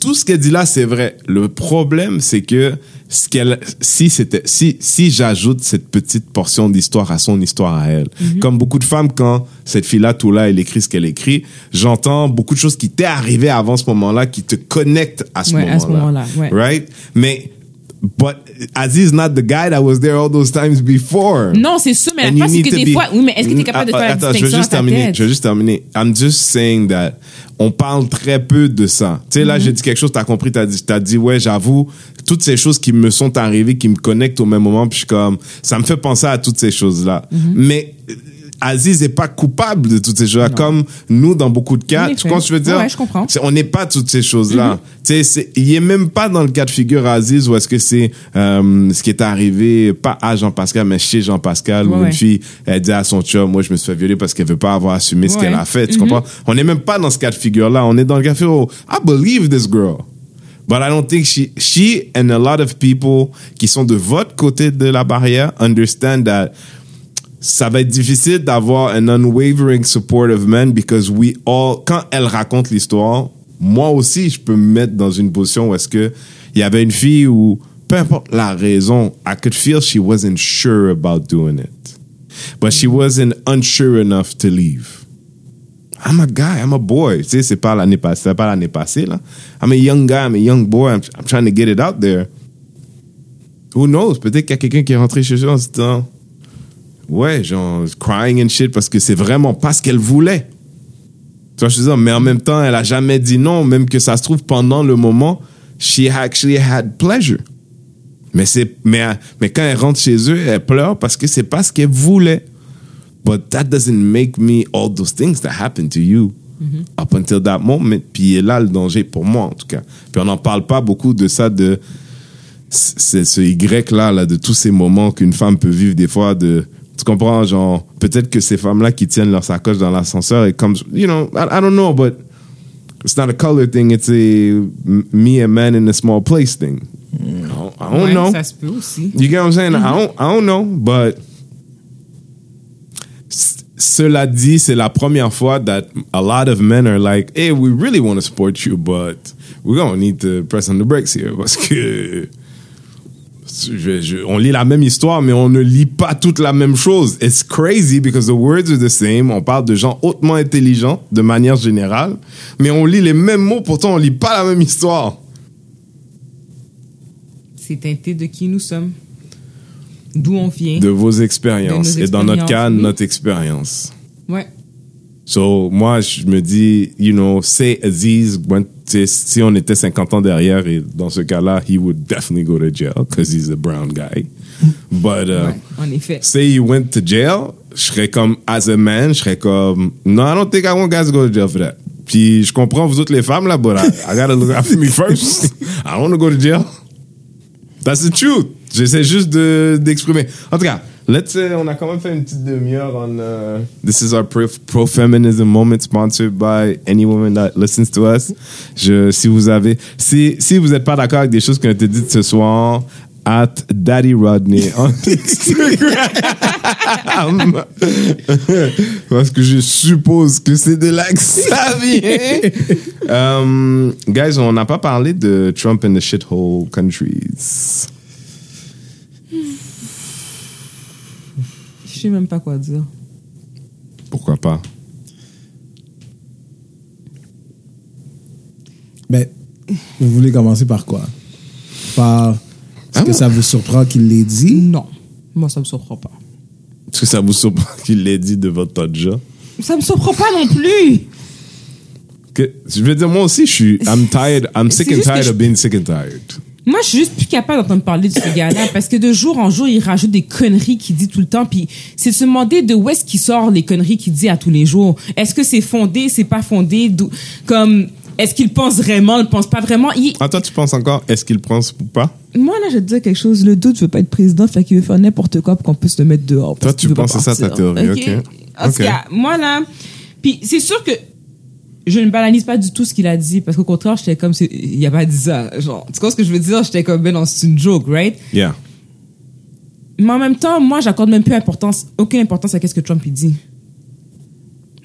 [SPEAKER 1] Tout ce qu'elle dit là, c'est vrai. Le problème, c'est que ce qu'elle, si c'était, si, si j'ajoute cette petite portion d'histoire à son histoire à elle,
[SPEAKER 2] Mhm.
[SPEAKER 1] comme beaucoup de femmes, quand cette fille-là, tout là, elle écrit ce qu'elle écrit, j'entends beaucoup de choses qui t'est arrivé avant ce moment-là, qui te connectent à ce
[SPEAKER 2] Ouais,
[SPEAKER 1] moment-là.
[SPEAKER 2] à ce moment-là, ouais.
[SPEAKER 1] Right? Mais, but Aziz not the guy that was there all those times before.
[SPEAKER 2] Non, c'est sûr, mais
[SPEAKER 1] And
[SPEAKER 2] la face, c'est que des
[SPEAKER 1] be-
[SPEAKER 2] fois, oui, mais est-ce que tu es capable de
[SPEAKER 1] Ah,
[SPEAKER 2] faire la
[SPEAKER 1] attends, je veux juste
[SPEAKER 2] dans ta
[SPEAKER 1] terminer.
[SPEAKER 2] tête?
[SPEAKER 1] Je veux juste terminer. I'm just saying that on parle très peu de ça. Tu sais,
[SPEAKER 2] Mm-hmm.
[SPEAKER 1] là, j'ai dit quelque chose, t'as compris, t'as dit, t'as dit, ouais, j'avoue, toutes ces choses qui me sont arrivées, qui me connectent au même moment, puis je suis comme, ça me fait penser à toutes ces choses-là.
[SPEAKER 2] Mm-hmm.
[SPEAKER 1] Mais Aziz n'est pas coupable de toutes ces choses-là, comme nous, dans beaucoup de cas. Tu comprends je veux dire?
[SPEAKER 2] Ouais, je comprends.
[SPEAKER 1] On n'est pas toutes ces choses-là. Tu sais, c'est- il est même pas dans le cas de figure Aziz où est-ce que c'est euh, ce qui est arrivé, pas à Jean-Pascal, mais chez Jean-Pascal, où
[SPEAKER 2] Ouais,
[SPEAKER 1] une fille, elle dit à son chum, moi, je me suis fait violer parce qu'elle veut pas avoir assumé ce qu'elle a fait. Tu
[SPEAKER 2] Mhm.
[SPEAKER 1] comprends? On n'est même pas dans ce cas de figure-là. On est dans le cas de figure où, I believe this girl. But I don't think she, she and a lot of people qui sont de votre côté de la barrière understand that ça va être difficile d'avoir un unwavering support of men because we all, quand elle raconte l'histoire, moi aussi, je peux me mettre dans une position où est-ce que il y avait une fille où, peu importe la raison, I could feel she wasn't sure about doing it. But she wasn't unsure enough to leave. I'm a guy, I'm a boy. Tu sais, c'est pas l'année passée, c'est pas l'année passée, là. I'm a young guy, I'm a young boy, I'm, I'm trying to get it out there. Who knows? Peut-être qu'il y a quelqu'un qui est rentré chez eux en se disant, ouais, genre, crying and shit parce que c'est vraiment pas ce qu'elle voulait. Tu vois, je veux dire, mais en même temps, elle a jamais dit non, même que ça se trouve pendant le moment, she actually had pleasure. Mais c'est, mais, mais quand elle rentre chez eux, elle pleure parce que c'est pas ce qu'elle voulait. But that doesn't make me all those things that happened to you up until that moment. Puis là, le danger pour moi, en tout cas. Puis on n'en parle pas beaucoup de ça, de c'est ce Y-là, là, de tous ces moments qu'une femme peut vivre des fois de tu comprends? Genre peut-être que ces femmes là qui tiennent leur sacoche dans l'ascenseur et comme you know I, I don't know but it's not a color thing it's a me a man in a small place thing. I don't, I don't
[SPEAKER 2] Ouais,
[SPEAKER 1] know.
[SPEAKER 2] Ça se peut aussi.
[SPEAKER 1] you get what I'm saying? I don't I don't know but cela dit c'est la première fois that a lot of men are like hey we really want to support you but we're gonna need to press on the brakes here parce que je- je- on lit la même histoire, mais on ne lit pas toute la même chose. It's crazy because the words are the same. On parle de gens hautement intelligents de manière générale, mais on lit les mêmes mots, pourtant on lit pas la même histoire.
[SPEAKER 2] C'est teinté de qui nous sommes. D'où on vient.
[SPEAKER 1] De vos expériences.
[SPEAKER 2] De
[SPEAKER 1] Et dans notre cas,
[SPEAKER 2] oui.
[SPEAKER 1] notre expérience.
[SPEAKER 2] Ouais.
[SPEAKER 1] So, moi, je me dis, you know, say Aziz, went, si on était 50 ans derrière, et dans ce cas-là, he would definitely go to jail because he's a brown guy. But, uh,
[SPEAKER 2] ouais. En effet.
[SPEAKER 1] say he went to jail, je serais comme, as a man, je serais comme, no, I don't think I want guys to go to jail for that. Puis je comprends vous autres les femmes là, but I, I gotta look after me first. I don't want to go to jail. That's the truth. J'essaie juste de d'exprimer. En tout cas, let's on a quand même fait une petite demi-heure on uh, This is our pro, pro feminism moment sponsored by any woman that listens to us. Je, si vous avez, si si vous êtes pas d'accord avec des choses qui ont été dites ce soir, at Daddy Rodney on Instagram. Parce que je suppose que c'est de là que ça vient. Um, guys, on n'a pas parlé de Trump and the shithole countries.
[SPEAKER 2] Je sais même pas quoi dire.
[SPEAKER 1] Pourquoi pas?
[SPEAKER 3] Mais vous voulez commencer par quoi? Par est-ce
[SPEAKER 1] Ah
[SPEAKER 3] que
[SPEAKER 1] bon?
[SPEAKER 3] ça vous surprend qu'il l'ait dit?
[SPEAKER 2] Non. Moi, ça me surprend pas.
[SPEAKER 1] Est-ce que ça vous surprend qu'il l'ait dit de votre Todja?
[SPEAKER 2] Ça me surprend pas non plus.
[SPEAKER 1] Que, je veux dire, moi aussi, je suis, I'm tired, I'm sick and tired
[SPEAKER 2] je-
[SPEAKER 1] of being sick and tired.
[SPEAKER 2] Moi, je suis juste plus capable d'entendre parler de ce gars-là parce que de jour en jour, il rajoute des conneries qu'il dit tout le temps. Puis c'est de se demander de où est-ce qu'il sort les conneries qu'il dit à tous les jours. Est-ce que c'est fondé, c'est pas fondé? D'où- Comme, est-ce qu'il pense vraiment, il pense pas vraiment? Il-
[SPEAKER 1] Ah, toi, tu penses encore, est-ce qu'il pense ou pas?
[SPEAKER 2] Moi, là, je vais te dire quelque chose. Le doute veut pas être président, fait qu'il veut faire n'importe quoi pour qu'on puisse le mettre dehors.
[SPEAKER 1] Toi, tu penses à ça, ta théorie, ok.
[SPEAKER 2] En tout
[SPEAKER 1] Ok.
[SPEAKER 2] cas, moi, là, puis c'est sûr que je ne banalise pas du tout ce qu'il a dit, parce qu'au contraire, j'étais comme, il a pas dit ça. Genre, tu vois ce que je veux dire? J'étais comme, ben non, c'est une joke, right?
[SPEAKER 1] Yeah.
[SPEAKER 2] Mais en même temps, moi, j'accorde même plus importance, aucune importance à qu'est-ce que Trump il dit.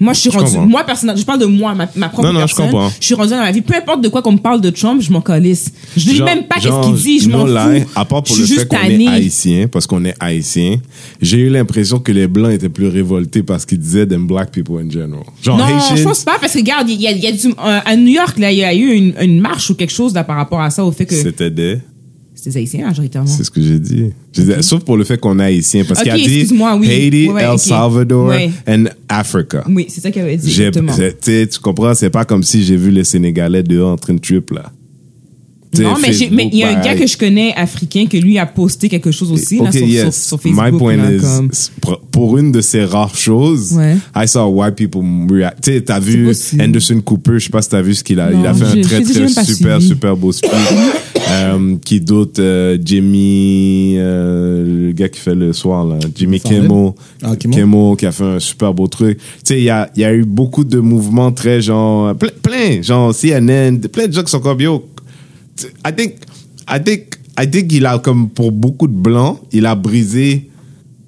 [SPEAKER 2] Moi, je suis
[SPEAKER 1] Je
[SPEAKER 2] rendu, moi, personnellement, je parle de moi, ma, ma propre
[SPEAKER 1] Non, non, je
[SPEAKER 2] personne.
[SPEAKER 1] comprends.
[SPEAKER 2] Je suis rendu dans ma vie. Peu importe de quoi qu'on me parle de Trump, je m'en calisse. Je dis
[SPEAKER 1] Genre-
[SPEAKER 2] même pas qu'est-ce
[SPEAKER 1] genre,
[SPEAKER 2] qu'il dit, je m'en fous.
[SPEAKER 1] à part pour
[SPEAKER 2] Je
[SPEAKER 1] le fait qu'on est haïtien, parce qu'on est haïtien, j'ai eu l'impression que les blancs étaient plus révoltés parce qu'ils disaient than black people in general. Genre
[SPEAKER 2] Non,
[SPEAKER 1] Haitians,
[SPEAKER 2] je pense pas, parce que regarde, il y a, il y a du, euh, à New York, là, il y a eu une, une marche ou quelque chose là, par rapport à ça, au fait que
[SPEAKER 1] c'était des.
[SPEAKER 2] C'est des Haïtiens majoritairement.
[SPEAKER 1] C'est ce que j'ai dit. Sauf pour le fait qu'on est haïtien, parce
[SPEAKER 2] Ok,
[SPEAKER 1] qu'il a dit
[SPEAKER 2] oui.
[SPEAKER 1] Haiti,
[SPEAKER 2] Ouais, ouais,
[SPEAKER 1] El. Salvador
[SPEAKER 2] Ouais.
[SPEAKER 1] and Africa.
[SPEAKER 2] Oui, c'est ça qu'il avait dit. Exactement.
[SPEAKER 1] tu comprends, c'est pas comme si j'ai vu les Sénégalais dehors en train de trip là.
[SPEAKER 2] Non, mais il y a un gars que je connais africain que lui a posté quelque chose aussi là, sur,
[SPEAKER 1] yes.
[SPEAKER 2] sur, sur Facebook.
[SPEAKER 1] My point
[SPEAKER 2] là,
[SPEAKER 1] is,
[SPEAKER 2] comme-
[SPEAKER 1] pour- une de ces rares choses,
[SPEAKER 2] Ouais.
[SPEAKER 1] I saw white people react. Tu sais, t'as vu. Anderson Cooper, je sais pas si t'as vu ce qu'il a,
[SPEAKER 2] Non,
[SPEAKER 1] il a fait un très très super super beau speech. euh, qui d'autre, euh, Jimmy, euh, le gars qui fait le soir là, Jimmy. Kimmel,
[SPEAKER 3] Ah, Kimmel.
[SPEAKER 1] Kimmel, qui a fait un super beau truc. Tu sais, il y a, il y a eu beaucoup de mouvements très genre, plein, plein genre CNN, plein de gens qui sont comme yo, I think, I think, I think qu'il a comme pour beaucoup de blancs, il a brisé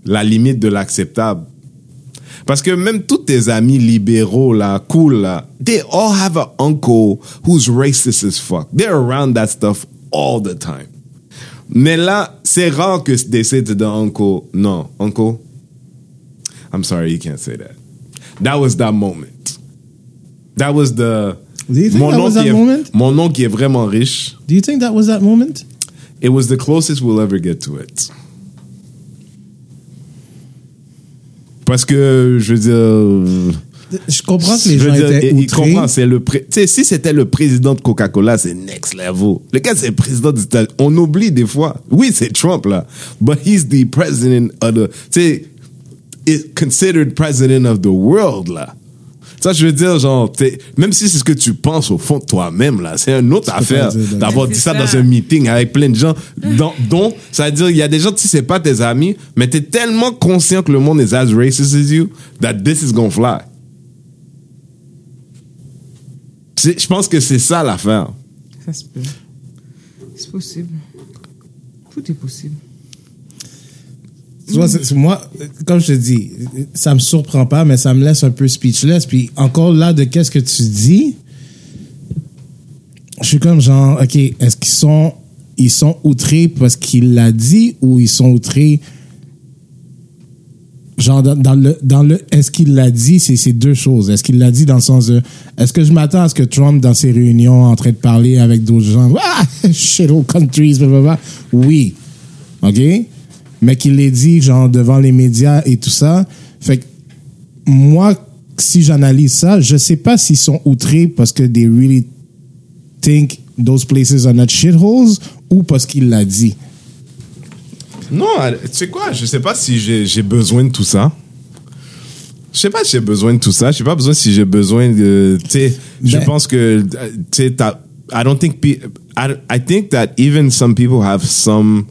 [SPEAKER 1] la limite de l'acceptable. Parce que même tous tes amis libéraux là, cool là, they all have an uncle who's racist as fuck. They're around that stuff all the time. Mais là, c'est rare que they say to the uncle, non, uncle, I'm sorry, you can't say that. That was that moment. That was the.
[SPEAKER 3] Do you think that was that
[SPEAKER 1] est-
[SPEAKER 3] moment?
[SPEAKER 1] Mon oncle qui est vraiment riche.
[SPEAKER 3] Do you think that was that moment?
[SPEAKER 1] It was the closest we'll ever get to it. Parce que, je veux dire.
[SPEAKER 3] Je comprends que les
[SPEAKER 1] je veux
[SPEAKER 3] gens
[SPEAKER 1] dire,
[SPEAKER 3] étaient outrés.
[SPEAKER 1] comprend, c'est le pré- tu sais, si c'était le président de Coca-Cola, c'est next level. Le gars, c'est le président des États On oublie des fois. Oui, c'est Trump, là. But he's the president of the, tu sais, is considered president of the world, là. Ça, je veux dire, genre, tu même si c'est ce que tu penses au fond de toi-même, là, c'est une autre affaire d'avoir dit ça,
[SPEAKER 2] ça.
[SPEAKER 1] dans un meeting avec plein de gens, dont, dont ça veut dire, il y a des gens, tu sais, c'est pas tes amis, mais t'es tellement conscient que le monde is as racist as you, that this is gonna fly. C'est- Je pense que c'est ça l'affaire.
[SPEAKER 2] Ça se peut. C'est possible. Tout est possible.
[SPEAKER 3] Tu vois, c'est- c'est moi, comme je te dis, ça me surprend pas, mais ça me laisse un peu speechless. Puis encore là, de qu'est-ce que tu dis, je suis comme genre, ok, est-ce qu'ils sont, ils sont outrés parce qu'il l'a dit ou ils sont outrés, genre dans, le, dans le, est-ce qu'il l'a dit, c'est ces deux choses. Est-ce qu'il l'a dit dans le sens de, est-ce que je m'attends à ce que Trump dans ses réunions en train de parler avec d'autres gens, ah, shithole countries, blablabla. Oui, ok? Mais qu'il l'ait dit genre devant les médias et tout ça. Fait que moi, si j'analyse ça, je sais pas s'ils sont outrés parce que they really think those places are not shitholes ou parce qu'il l'a dit.
[SPEAKER 1] Non, tu sais quoi, je sais pas si j'ai besoin de tout ça. Je sais pas si j'ai besoin de tout ça. Je sais pas besoin si j'ai besoin de. Tu sais, je
[SPEAKER 3] Ben-
[SPEAKER 1] pense que. Tu sais, I don't think. I, I think that even some people have some.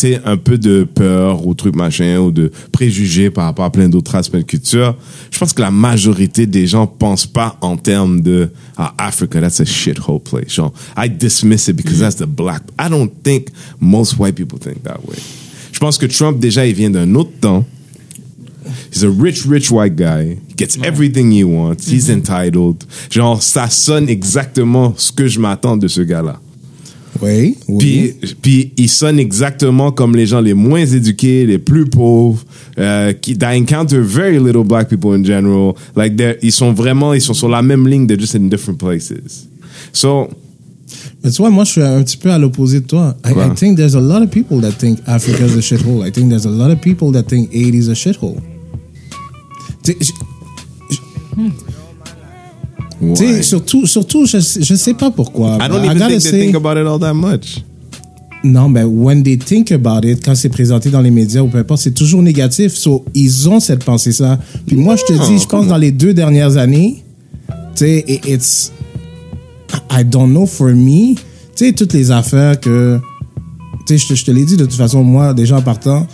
[SPEAKER 1] Tu sais, un peu de peur ou truc machin ou de préjugés par rapport à plein d'autres aspects de culture. Je pense que la majorité des gens pensent pas en termes de ah, Africa, that's a shithole place. Genre, I dismiss it because that's the black. I don't think most white people think that way. Je pense que Trump déjà il vient d'un autre temps. He's a rich, rich white guy. He gets everything he wants. He's entitled. Genre, ça sonne exactement ce que je m'attends de ce gars-là.
[SPEAKER 3] Oui, oui.
[SPEAKER 1] Puis, puis il sonne exactement comme les gens les moins éduqués, les plus pauvres, euh, qui encounter very little black people in general. Like ils sont vraiment, ils sont sur la même ligne, they're just in different places. So,
[SPEAKER 3] Mais tu vois, moi, je suis un petit peu à l'opposé de toi. I? I think there's a lot of people that think Africa is a shithole. I think there's a lot of people that think Haiti is a shithole. Tu tu sais, surtout, surtout, je, je sais pas pourquoi.
[SPEAKER 1] I don't
[SPEAKER 3] I
[SPEAKER 1] even
[SPEAKER 3] gotta
[SPEAKER 1] think they
[SPEAKER 3] say-
[SPEAKER 1] think about it all that much.
[SPEAKER 3] Non, mais when they think about it, quand c'est présenté dans les médias ou peu importe, c'est toujours négatif. So, ils ont cette pensée-là. Puis moi, je te dis, je pense dans les deux dernières années, tu sais, it- it's, I don't know for me, tu sais, toutes les affaires que, tu sais, je te, je te l'ai dit de toute façon, moi, déjà en partant,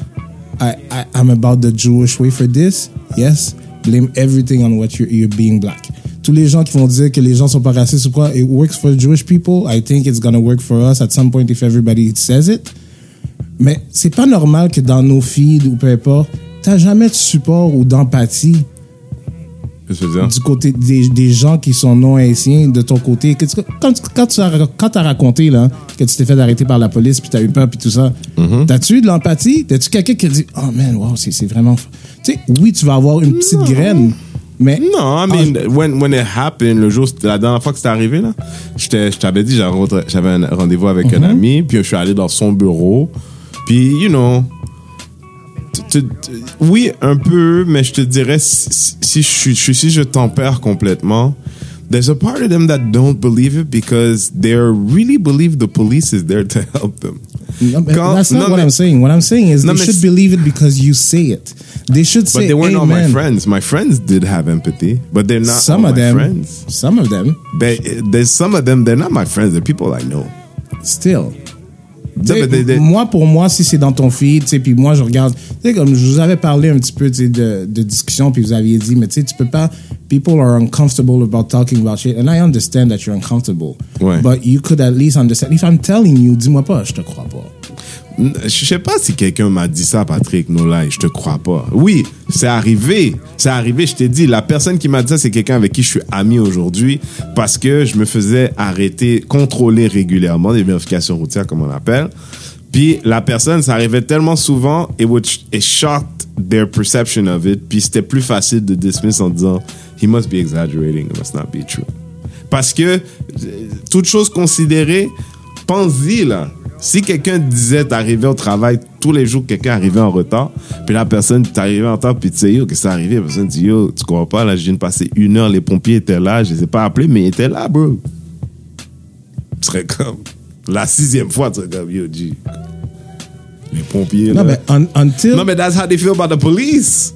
[SPEAKER 3] I, I, I'm about the Jewish way for this. Yes, blame everything on what you're, you're being black. Tous les gens qui vont dire que les gens sont pas racistes ou quoi, it works for Jewish people. I think it's gonna work for us at some point if everybody says it. Mais c'est pas normal que dans nos feeds ou peu importe, t'as jamais de support ou d'empathie
[SPEAKER 1] Qu'est-ce que je veux dire?
[SPEAKER 3] du côté des, des gens qui sont non haïtiens de ton côté. Que tu- quand, quand tu as, quand as raconté là, que tu t'es fait arrêter par la police puis t'as eu peur puis tout ça,
[SPEAKER 1] Mm-hmm.
[SPEAKER 3] t'as-tu eu de l'empathie? T'as-tu quelqu'un qui a dit Oh man, wow, c'est vraiment. Tu sais, oui, tu vas avoir une petite graine, mais.
[SPEAKER 1] Non, I mean, when, when it happened, le jour, la dernière fois que c'était arrivé, là, je t'avais dit, j'avais un rendez-vous avec un ami, puis je suis allé dans son bureau, puis, you know, tu- tu- oui, un peu, mais je te dirais, si, si je, si je tempère complètement, there's a part of them that don't believe it because they really believe the police is there to help them.
[SPEAKER 3] No, but that's not what I'm saying. What I'm saying is they should believe it because you say it. They should
[SPEAKER 1] But
[SPEAKER 3] say,
[SPEAKER 1] they weren't
[SPEAKER 3] hey,
[SPEAKER 1] all my friends. My friends did have empathy, but they're not
[SPEAKER 3] some
[SPEAKER 1] all
[SPEAKER 3] of
[SPEAKER 1] my
[SPEAKER 3] them,
[SPEAKER 1] friends.
[SPEAKER 3] some of them,
[SPEAKER 1] They, there's some of them, they're not my friends. They're people I know.
[SPEAKER 3] still. Moi, pour moi, si c'est dans ton feed, tu sais, puis moi, je regarde, tu sais, comme je vous avais parlé un petit peu, de, de discussion, puis vous aviez dit, mais tu sais, tu peux pas, people are uncomfortable about talking about shit, and I understand that you're uncomfortable.
[SPEAKER 1] Ouais.
[SPEAKER 3] But you could at least understand. If I'm telling you, dis-moi pas, je te crois pas.
[SPEAKER 1] Je sais pas si quelqu'un m'a dit ça, Patrick Nolai, je te crois pas. Oui, c'est arrivé. C'est arrivé, je t'ai dit. La personne qui m'a dit ça, c'est quelqu'un avec qui je suis ami aujourd'hui parce que je me faisais arrêter, contrôler régulièrement, des vérifications routières, comme on appelle. Puis la personne, ça arrivait tellement souvent, it, would, it shocked their perception of it. Puis c'était plus facile de dismiss en disant, he must be exaggerating, it must not be true. Parce que, euh, toute chose considérée, pense-y, là. Si quelqu'un disait, t'arrivais au travail tous les jours, quelqu'un arrivait en retard, puis la personne, t'arrivais en retard, puis tu sais, yo, qu'est-ce qui est arrivé? La personne dit, yo, tu comprends pas, là, je viens de passer une heure, les pompiers étaient là, je les ai pas appelés, mais ils étaient là, bro. Tu serais comme, la sixième fois, tu serais comme, yo, G. Les pompiers,
[SPEAKER 3] Non,
[SPEAKER 1] là.
[SPEAKER 3] mais un- until.
[SPEAKER 1] No, but that's how they feel about the police.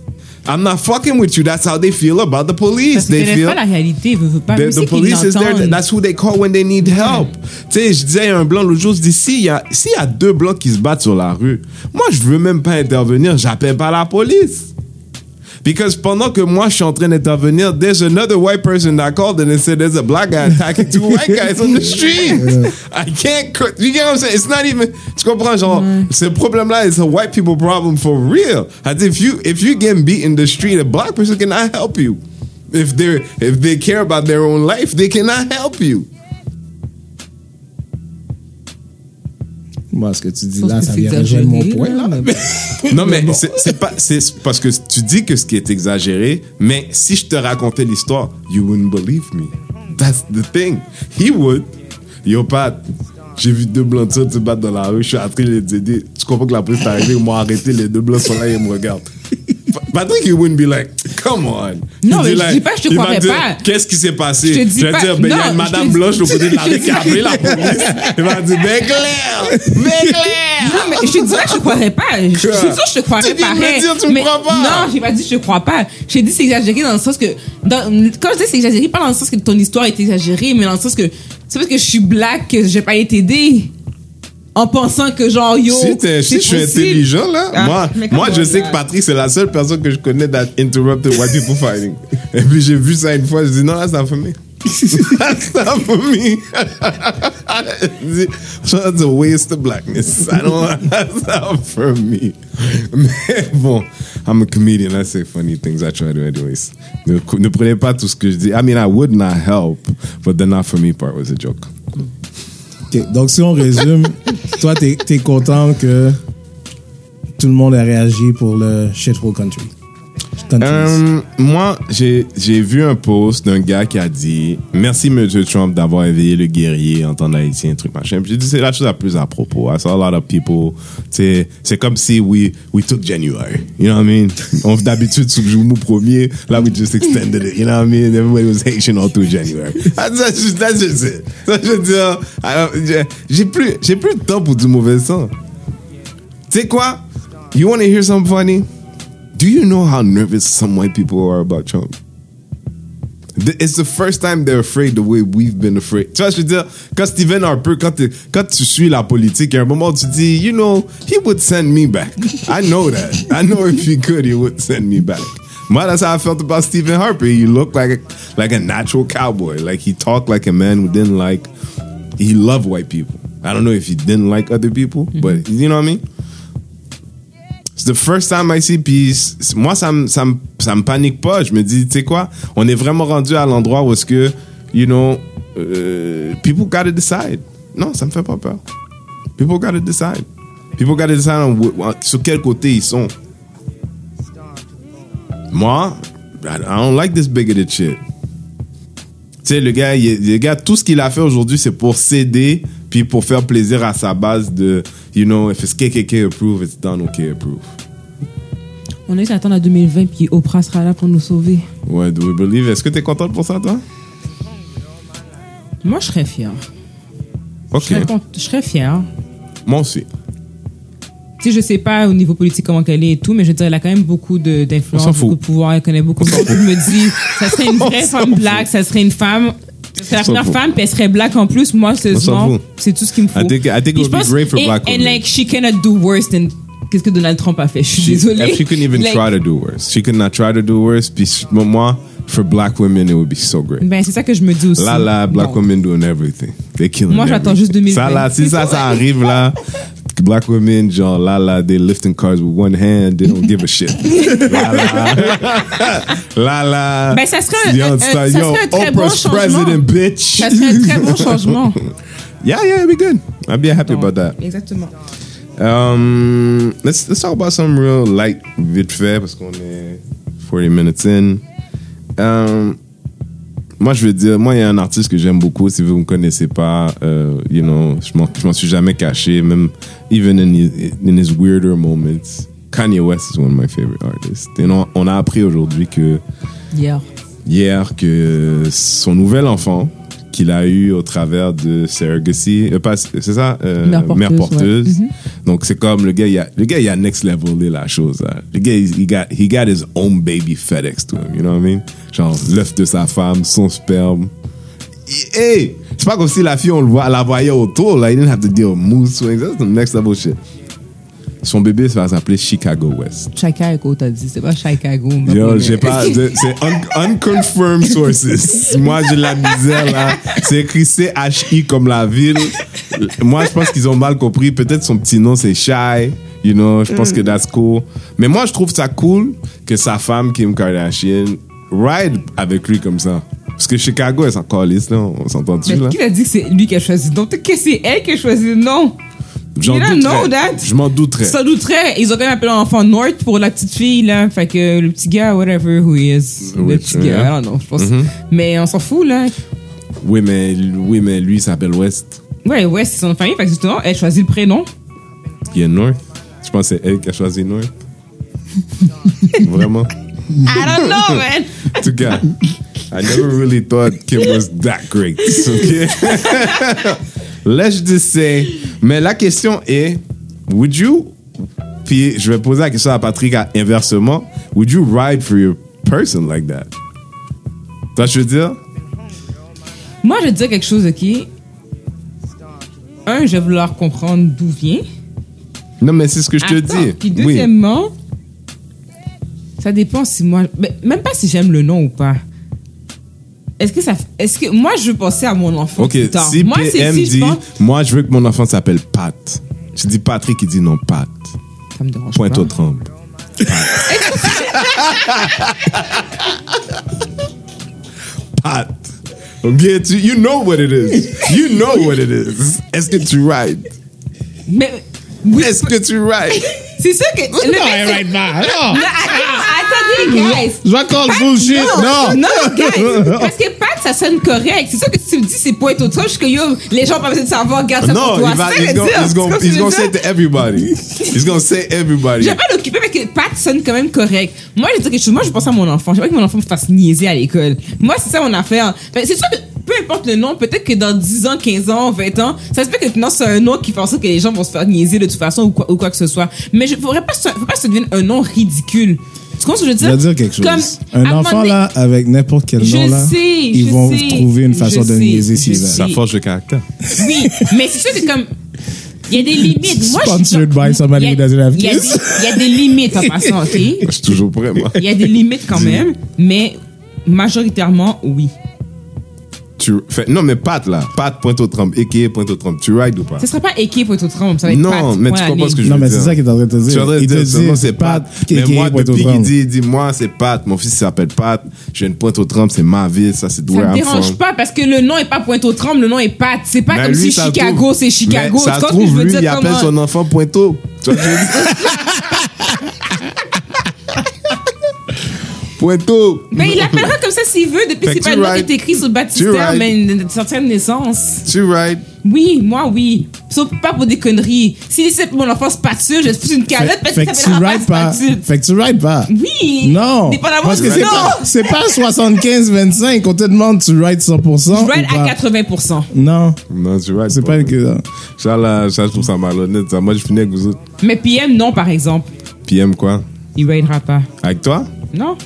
[SPEAKER 1] I'm not fucking with you. That's how they feel about the police.
[SPEAKER 2] Parce
[SPEAKER 1] They feel
[SPEAKER 2] pas la réalité, veut, veut pas.
[SPEAKER 1] the, the
[SPEAKER 2] si
[SPEAKER 1] police is there. That's who they call when they need help. Tu sais, je disais à un blanc l'autre jour, je dis s'il y a s'il y a deux blancs qui se battent sur la rue, moi je veux même pas intervenir. J'appelle pas la police. Because pendant que moi je suis en train d'intervenir, there's another white person that called and they said there's a black guy attacking two white guys on the street. I can't. You get what I'm saying? It's not even. Tu comprends genre mm. ce problème-là is a white people problem for real. As if you if you get beat in the street, a black person cannot help you. If they if they care about their own life, they cannot help you.
[SPEAKER 3] Moi, ce que tu dis là, ça vient rejoindre mon point,
[SPEAKER 2] là,
[SPEAKER 1] Non, mais c'est c'est pas. C'est parce que tu dis que ce qui est exagéré, mais si je te racontais l'histoire, you wouldn't believe me. That's the thing. He would. Yo, Pat, j'ai vu deux blancs se battre dans la rue, je suis en train de les aider. Tu comprends que la police est arrivée, ils m'ont arrêté, les deux blancs sont là et ils me regardent. Pa- Patrick, wouldn't be like, come on.
[SPEAKER 2] Non, mais je dis pas je te croirais pas.
[SPEAKER 1] Qu'est-ce qui s'est passé?
[SPEAKER 2] Je te dis
[SPEAKER 1] vais
[SPEAKER 2] pas-
[SPEAKER 1] dire, ben, il y a une
[SPEAKER 2] je
[SPEAKER 1] madame blanche au côté de la
[SPEAKER 2] je
[SPEAKER 1] rue qui a
[SPEAKER 2] dis-
[SPEAKER 1] appelé la police. Il va dire, ben clair! Ben clair!
[SPEAKER 2] Non, mais je te dirais que je te croirais pas. Je suis sûre que je te croirais
[SPEAKER 1] Tu me
[SPEAKER 2] pareil.
[SPEAKER 1] dire, tu me crois pas.
[SPEAKER 2] Non, j'ai pas dit je te crois pas. J'ai dit c'est exagéré dans le sens que. Dans, quand je dis c'est exagéré, pas dans le sens que ton histoire est exagérée, mais dans le sens que c'est parce que je suis black que j'ai pas été t'aider. En pensant que genre yo.
[SPEAKER 1] Si,
[SPEAKER 2] c'est
[SPEAKER 1] je suis intelligent, là,
[SPEAKER 2] Ah,
[SPEAKER 1] moi, moi je sais
[SPEAKER 2] là.
[SPEAKER 1] que Patrick, c'est la seule personne que je connais that interrupted white people fighting. Et puis j'ai vu ça une fois, je dis non, that's not for me. that's not for me. That's a waste of blackness. I don't, that's not for me. Mais bon, I'm a comedian. I say funny things. I try to anyways. Ne, ne prenez pas tout ce que je dis. I mean, I would not help, but the not for me part was a joke.
[SPEAKER 3] Donc, si on résume, toi, t'es es content que tout le monde a réagi pour le shithole country.
[SPEAKER 1] Euh, moi, j'ai vu un post d'un gars qui a dit Merci, M. Trump, d'avoir éveillé le guerrier en temps haïtien, truc machin. Puis J'ai dit C'est la chose la plus à propos. I saw a lot of people. C'est comme si we, we took January. You know what I mean? On D'habitude, sous le jour premier, là, we just extended it. You know what I mean? Everybody was Haitian all through January. That's, that's just, that's just it. Ça, je veux dire, alors, j'ai- plus, plus de temps pour du mauvais sang. Tu sais quoi? You want to hear something funny? Do you know how nervous some white people are about Trump? It's the first time they're afraid the way we've been afraid. Tu vois, je veux dire, quand Stephen Harper, quand, t'es- quand tu suis la politique, à un moment, tu dis, you know, he would send me back. I know that. I know if he could, he would send me back. Moi, that's how I felt about Stephen Harper. He looked like a, like a natural cowboy. Like, he talked like a man who didn't like, he loved white people. I don't know if he didn't like other people, but mm-hmm. you know what I mean? The first time I see, puis moi, ça me, ça, ça panique pas. Je me dis, tu sais quoi, on est vraiment rendu à l'endroit où est-ce que, you know, euh, people gotta decide. Non, ça me fait pas peur. People gotta decide. People gotta decide on on- sur quel côté ils sont. Moi, I don't like this bigoted shit. Tu sais, le gars, le gars, tout ce qu'il a fait aujourd'hui, c'est pour céder, puis pour faire plaisir à sa base de, you know, if it's KKK approved, it's done OK approved.
[SPEAKER 2] On a essayé d'attendre à 2020, puis Oprah sera là pour nous sauver.
[SPEAKER 1] Ouais, do we believe? Est-ce que t'es contente pour ça, toi?
[SPEAKER 2] Moi, je serais fière.
[SPEAKER 1] OK.
[SPEAKER 2] Je serais, cont- je serais fière.
[SPEAKER 1] Moi aussi.
[SPEAKER 2] Tu sais, je sais pas au niveau politique comment qu'elle est et tout, mais je dire, elle a quand même beaucoup de-
[SPEAKER 1] On
[SPEAKER 2] d'influence,
[SPEAKER 1] fout.
[SPEAKER 2] beaucoup de pouvoir, elle connaît beaucoup de monde. Je me dis, ça serait une vraie femme black, ça serait une femme. Serait la première femme, puis elle serait black en plus. Moi, sérieusement, c'est tout ce qu'il me faut.
[SPEAKER 1] I think- I think it would be great for
[SPEAKER 2] and-
[SPEAKER 1] black
[SPEAKER 2] And
[SPEAKER 1] women.
[SPEAKER 2] like, she cannot do worse than qu'est-ce que Donald Trump a fait? Je suis
[SPEAKER 1] She,
[SPEAKER 2] désolée.
[SPEAKER 1] she couldn't even
[SPEAKER 2] Like,
[SPEAKER 1] try to do worse. She could not try to do worse. Puis moi, for black women, it would be so great.
[SPEAKER 2] Ben, c'est ça que je me dis aussi.
[SPEAKER 1] Là, là, black
[SPEAKER 2] Donc,
[SPEAKER 1] women doing everything. They killing
[SPEAKER 2] Moi, j'attends juste 2020.
[SPEAKER 1] Ça, là, si ça, ça arrive, là, black women, genre, là, là, they're lifting cars with one hand, they don't give a shit. là, là, là, là.
[SPEAKER 2] Ben, ça serait un-
[SPEAKER 1] Yo,
[SPEAKER 2] un- un-
[SPEAKER 1] ça,
[SPEAKER 2] ça
[SPEAKER 1] yo,
[SPEAKER 2] serait un très bon
[SPEAKER 1] Oprah's
[SPEAKER 2] changement.
[SPEAKER 1] president, bitch.
[SPEAKER 2] Ça serait un très bon changement.
[SPEAKER 1] Yeah, yeah, it'd be good. I'd be happy about that.
[SPEAKER 2] Exactement.
[SPEAKER 1] Um, let's let's talk about some real light vite fait parce qu'on est 40 minutes in. Um, moi, je veux dire, moi, il y a un artiste que j'aime beaucoup. Si vous ne me connaissez pas, euh, you know, je m'en suis jamais caché, même even in his, in his weirder moments. Kanye West is one of my favorite artists. Et on, on a appris aujourd'hui que
[SPEAKER 2] Hier.
[SPEAKER 1] hier que son nouvel enfant qu'il a eu au travers de surrogacy, euh, pas- c'est ça, euh,
[SPEAKER 2] Mère porteuse,
[SPEAKER 1] mère porteuse.
[SPEAKER 2] ouais. Mhm.
[SPEAKER 1] Donc c'est comme le gars, il a, le gars, il a next levelé la chose. hein. Le gars, il- he got, he got his own baby FedEx to him, you know what I mean? Genre l'œuf de sa femme, son sperme. Hey, c'est pas comme si la fille on le voit, la voyait autour là, he didn't have to deal with mood swings. That's the next level shit. Son bébé ça va s'appeler Chicago West.
[SPEAKER 2] Chicago, t'as dit. C'est pas Chicago. mais-
[SPEAKER 1] Yo, j'ai pas. C'est un- unconfirmed sources. Moi, j'ai la misère là. C'est écrit C-H-I comme la ville. Moi, je pense qu'ils ont mal compris. Peut-être son petit nom, c'est Shy. You know, je pense que that's cool. Mais moi, je trouve ça cool que sa femme, Kim Kardashian, ride avec lui comme ça. Parce que Chicago, elle s'en calisse, là. On s'entend-tu,
[SPEAKER 2] Mais
[SPEAKER 1] là?
[SPEAKER 2] qui t'a dit que c'est lui qui a choisi? Donc, que c'est elle qui a choisi. Non.
[SPEAKER 1] J'en
[SPEAKER 2] You don't
[SPEAKER 1] douterais.
[SPEAKER 2] know that.
[SPEAKER 1] Je m'en douterais.
[SPEAKER 2] Ça douterait. Ils ont quand même appelé l'enfant North pour la petite fille, là. Fait que le petit gars, whatever who he is. Le petit gars,
[SPEAKER 1] yeah.
[SPEAKER 2] I don't know, je pense.
[SPEAKER 1] Mhm.
[SPEAKER 2] Mais on s'en fout, là.
[SPEAKER 1] Oui, mais, oui, mais lui, il s'appelle West.
[SPEAKER 2] Ouais, ouais, c'est son famille. Fait que justement, elle choisit le prénom.
[SPEAKER 1] Qui est North. Je pense que c'est elle qui a choisi North. Vraiment.
[SPEAKER 2] I don't know, man.
[SPEAKER 1] En tout cas, I never really thought Kim was that great. Okay? Let's just say. Mais la question est, would you, puis je vais poser la question à Patrick à- inversement, would you ride for your person like that? Toi, je veux dire,
[SPEAKER 2] Moi, je te dire quelque chose, OK? Un, je vais vouloir comprendre d'où vient.
[SPEAKER 1] non, mais c'est ce que je te
[SPEAKER 2] Attends,
[SPEAKER 1] dis.
[SPEAKER 2] Puis
[SPEAKER 1] Oui.
[SPEAKER 2] deuxièmement, ça dépend si moi... même pas si j'aime le nom ou pas. Est-ce que ça... Est-ce que... Moi, je veux penser à mon enfant
[SPEAKER 1] Ok, si
[SPEAKER 2] moi,
[SPEAKER 1] PM
[SPEAKER 2] si je
[SPEAKER 1] dit,
[SPEAKER 2] pense...
[SPEAKER 1] moi, je veux que mon enfant s'appelle Pat. Je dis Patrick, il dit non, Pat.
[SPEAKER 2] Ça me dérange
[SPEAKER 1] Pointe
[SPEAKER 2] pas.
[SPEAKER 1] au tremble. Pat. Ok, tu, you know what it is. You know what it is. Est-ce que tu ride?
[SPEAKER 2] Mais... Oui,
[SPEAKER 1] Est-ce que tu ride?
[SPEAKER 2] C'est sûr que... le
[SPEAKER 3] Non,
[SPEAKER 2] mec,
[SPEAKER 3] elle
[SPEAKER 2] c'est-
[SPEAKER 3] ride pas. Non.
[SPEAKER 2] Non, attends, attendez, guys.
[SPEAKER 3] Je vais call bullshit. Non.
[SPEAKER 2] non, guys. Parce que Pat, ça sonne correct. C'est sûr que si tu me dis c'est point au truc, je suis que yo, les gens pas besoin de savoir, garde ça
[SPEAKER 1] Non,
[SPEAKER 2] pour toi.
[SPEAKER 1] il va,
[SPEAKER 2] C'est ça
[SPEAKER 1] he's gonna,
[SPEAKER 2] dire.
[SPEAKER 1] he's gonna, he's gonna say to everybody. He's gonna say everybody.
[SPEAKER 2] Je vais pas l'occuper parce que Pat sonne quand même correct. Moi, je dis quelque chose. Moi, je pense à mon enfant. Je veux pas que mon enfant me fasse niaiser à l'école. Moi, c'est ça mon affaire. C'est sûr que peu importe le nom, peut-être que dans 10 ans, 15 ans, 20 ans, ça se peut que non, c'est un nom qui fait en sorte que les gens vont se faire niaiser de toute façon ou quoi, ou quoi que ce soit. Mais je faudrait pas, faut pas que ça devienne un nom ridicule. Tu comprends ce que je veux
[SPEAKER 3] Je
[SPEAKER 2] dire?
[SPEAKER 3] vais dire quelque chose.
[SPEAKER 2] Comme,
[SPEAKER 3] un enfant
[SPEAKER 2] donné-
[SPEAKER 3] là, avec n'importe quel
[SPEAKER 2] Je
[SPEAKER 3] nom là,
[SPEAKER 2] sais,
[SPEAKER 3] ils
[SPEAKER 2] je
[SPEAKER 3] vont
[SPEAKER 2] sais,
[SPEAKER 3] trouver une façon
[SPEAKER 2] je
[SPEAKER 3] de
[SPEAKER 2] sais,
[SPEAKER 3] niaiser
[SPEAKER 2] je
[SPEAKER 3] s'ils veulent.
[SPEAKER 1] force de caractère.
[SPEAKER 2] Oui, mais c'est sûr que comme. Il y a des limites. Moi, je-
[SPEAKER 3] Sponsored by somebody
[SPEAKER 2] il y a-
[SPEAKER 3] who doesn't have
[SPEAKER 2] il y a
[SPEAKER 3] kids.
[SPEAKER 2] des- Il y a des limites en passant, OK?
[SPEAKER 1] Je suis toujours prêt, moi.
[SPEAKER 2] Il y a des limites quand même, mais majoritairement, oui.
[SPEAKER 1] Tu fais, non, mais Pat, là. Pat, pointe au Trump. A.K.A. pointe au Trump. Tu rides ou pas?
[SPEAKER 2] Ce sera pas équipe pour tout Trump, ça va être
[SPEAKER 1] Non,
[SPEAKER 2] Pat,
[SPEAKER 1] mais tu comprends ce que je
[SPEAKER 3] Non,
[SPEAKER 1] veux
[SPEAKER 3] mais
[SPEAKER 1] dire.
[SPEAKER 3] c'est ça qu'il est en train de te
[SPEAKER 1] Tu es en
[SPEAKER 3] dire.
[SPEAKER 1] train de
[SPEAKER 3] Il te
[SPEAKER 1] dire,
[SPEAKER 3] dit,
[SPEAKER 1] c'est Pat. Mais
[SPEAKER 3] KK,
[SPEAKER 1] moi,
[SPEAKER 3] pointe au
[SPEAKER 1] depuis qu'il dit, il dit, moi, c'est Pat. Mon fils il s'appelle Pat. J'ai une pointe au Trump, c'est ma ville. Ça, c'est
[SPEAKER 2] Ça
[SPEAKER 1] where
[SPEAKER 2] me
[SPEAKER 1] I'm
[SPEAKER 2] dérange pas parce que le nom est pas Pointe au Trump, le nom est Pat. C'est pas
[SPEAKER 1] Mais
[SPEAKER 2] comme
[SPEAKER 1] lui,
[SPEAKER 2] si
[SPEAKER 1] ça
[SPEAKER 2] Chicago, c'est Chicago.
[SPEAKER 1] Mais ça
[SPEAKER 2] Tu
[SPEAKER 1] trouve, lui,
[SPEAKER 2] dire
[SPEAKER 1] il appelle son enfant Pointo. Tu vois Pointo.
[SPEAKER 2] Mais il l'appellera comme ça s'il veut, depuis que c'est pas le nom qui est écrit sur le baptistère, mais une certaine naissance.
[SPEAKER 1] Tu rides.
[SPEAKER 2] Oui, moi, oui. Sauf pas pour des conneries. Si c'est mon enfant spatule, je foutre une calotte parce que ça
[SPEAKER 3] tu
[SPEAKER 2] s'appellera pas spatule.
[SPEAKER 3] Fait que tu rides pas.
[SPEAKER 2] Oui.
[SPEAKER 3] Non.
[SPEAKER 2] Dépendamment
[SPEAKER 3] Parce que c'est pas, c'est pas 75-25. On te demande tu rides 100%.
[SPEAKER 2] Je ride à
[SPEAKER 3] pas?
[SPEAKER 2] 80%.
[SPEAKER 3] Non.
[SPEAKER 1] Non, tu rides.
[SPEAKER 3] C'est pas que.
[SPEAKER 1] Ça, là, ça, je trouve ça malhonnête. Ça. Moi, je finis avec vous autres.
[SPEAKER 2] Mais PM, non, par exemple.
[SPEAKER 1] PM quoi?
[SPEAKER 2] Il raidera pas.
[SPEAKER 1] Avec toi?
[SPEAKER 2] Non?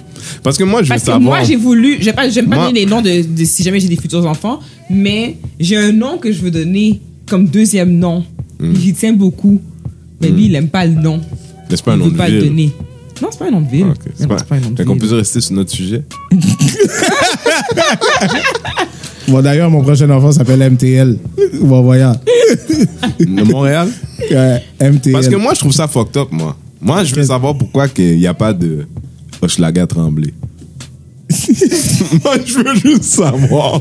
[SPEAKER 1] Parce que moi, je veux
[SPEAKER 2] Parce que
[SPEAKER 1] savoir.
[SPEAKER 2] moi, j'ai voulu. J'aime pas, j'aime pas
[SPEAKER 1] Moi-
[SPEAKER 2] donner les noms de, de si jamais j'ai des futurs enfants, mais j'ai un nom que je veux donner comme deuxième nom.
[SPEAKER 1] Hmm.
[SPEAKER 2] J'y tiens beaucoup. Mais lui, il aime pas le nom.
[SPEAKER 1] Mais c'est pas un
[SPEAKER 2] il
[SPEAKER 1] nom
[SPEAKER 2] veut
[SPEAKER 1] de
[SPEAKER 2] pas le
[SPEAKER 1] ville.
[SPEAKER 2] donner. Non, c'est pas un nom de ville.
[SPEAKER 1] Ah, ok.
[SPEAKER 2] Non,
[SPEAKER 1] C'est pas,
[SPEAKER 2] c'est pas un nom de
[SPEAKER 1] Fait qu'on
[SPEAKER 2] ville.
[SPEAKER 1] peut rester sur notre sujet?
[SPEAKER 3] Bon, d'ailleurs, mon prochain enfant s'appelle MTL. Bon, voyons.
[SPEAKER 1] De Montréal?
[SPEAKER 3] Ouais, MTL.
[SPEAKER 1] Parce que moi, je trouve ça fucked up, moi. Moi, je veux savoir pourquoi il n'y a pas de Hochelaga Tremblay. moi, je veux juste savoir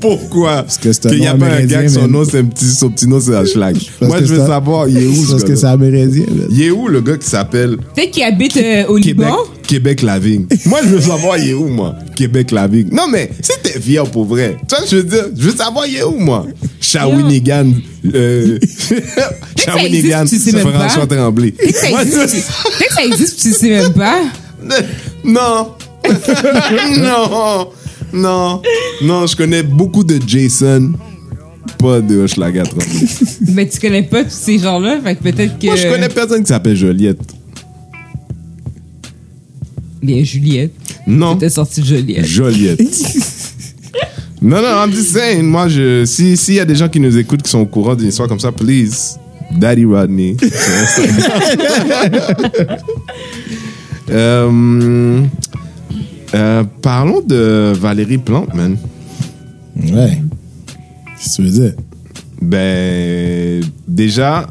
[SPEAKER 1] pourquoi
[SPEAKER 3] que c'est un
[SPEAKER 1] qu'il n'y a pas un gars que son nom, c'est un petit, son petit nom, c'est Hochelag.
[SPEAKER 3] Parce
[SPEAKER 1] Moi,
[SPEAKER 3] que
[SPEAKER 1] je veux savoir, il est où, ce
[SPEAKER 3] Parce que
[SPEAKER 1] gars-là?
[SPEAKER 3] c'est amérindien.
[SPEAKER 1] Il est où, le gars qui s'appelle
[SPEAKER 2] Peut-être qu'il habite euh, au
[SPEAKER 1] Québec,
[SPEAKER 2] Liban?
[SPEAKER 1] Québec Lavigne. moi, je veux savoir, il est où, moi? Québec Lavigne. Non, mais si t'es fier pour vrai, tu vois, je veux dire, je veux savoir, il est où, moi? Shawinigan, euh, Shawinigan. François Tremblay.
[SPEAKER 2] Peut-être que ça
[SPEAKER 1] Moi,
[SPEAKER 2] existe, tu- peut-être que ça existe, tu sais même pas.
[SPEAKER 1] Non. non. Non. Non, je connais beaucoup de Jason, pas de Hochelaga.
[SPEAKER 2] Mais tu connais pas tous ces gens-là, fait que peut-être que.
[SPEAKER 1] Moi, je connais personne qui s'appelle Joliette.
[SPEAKER 2] Bien, Juliette.
[SPEAKER 1] Non.
[SPEAKER 2] C'était sorti de Juliette.
[SPEAKER 1] Joliette. non, non, I'm just saying. Moi, je, si, s'il y a des gens qui nous écoutent qui sont au courant d'une histoire comme ça, please, Daddy Rodney. Euh, euh, parlons de Valérie Plante, man.
[SPEAKER 3] Ouais. Qu'est-ce que tu veux dire?
[SPEAKER 1] Ben, déjà,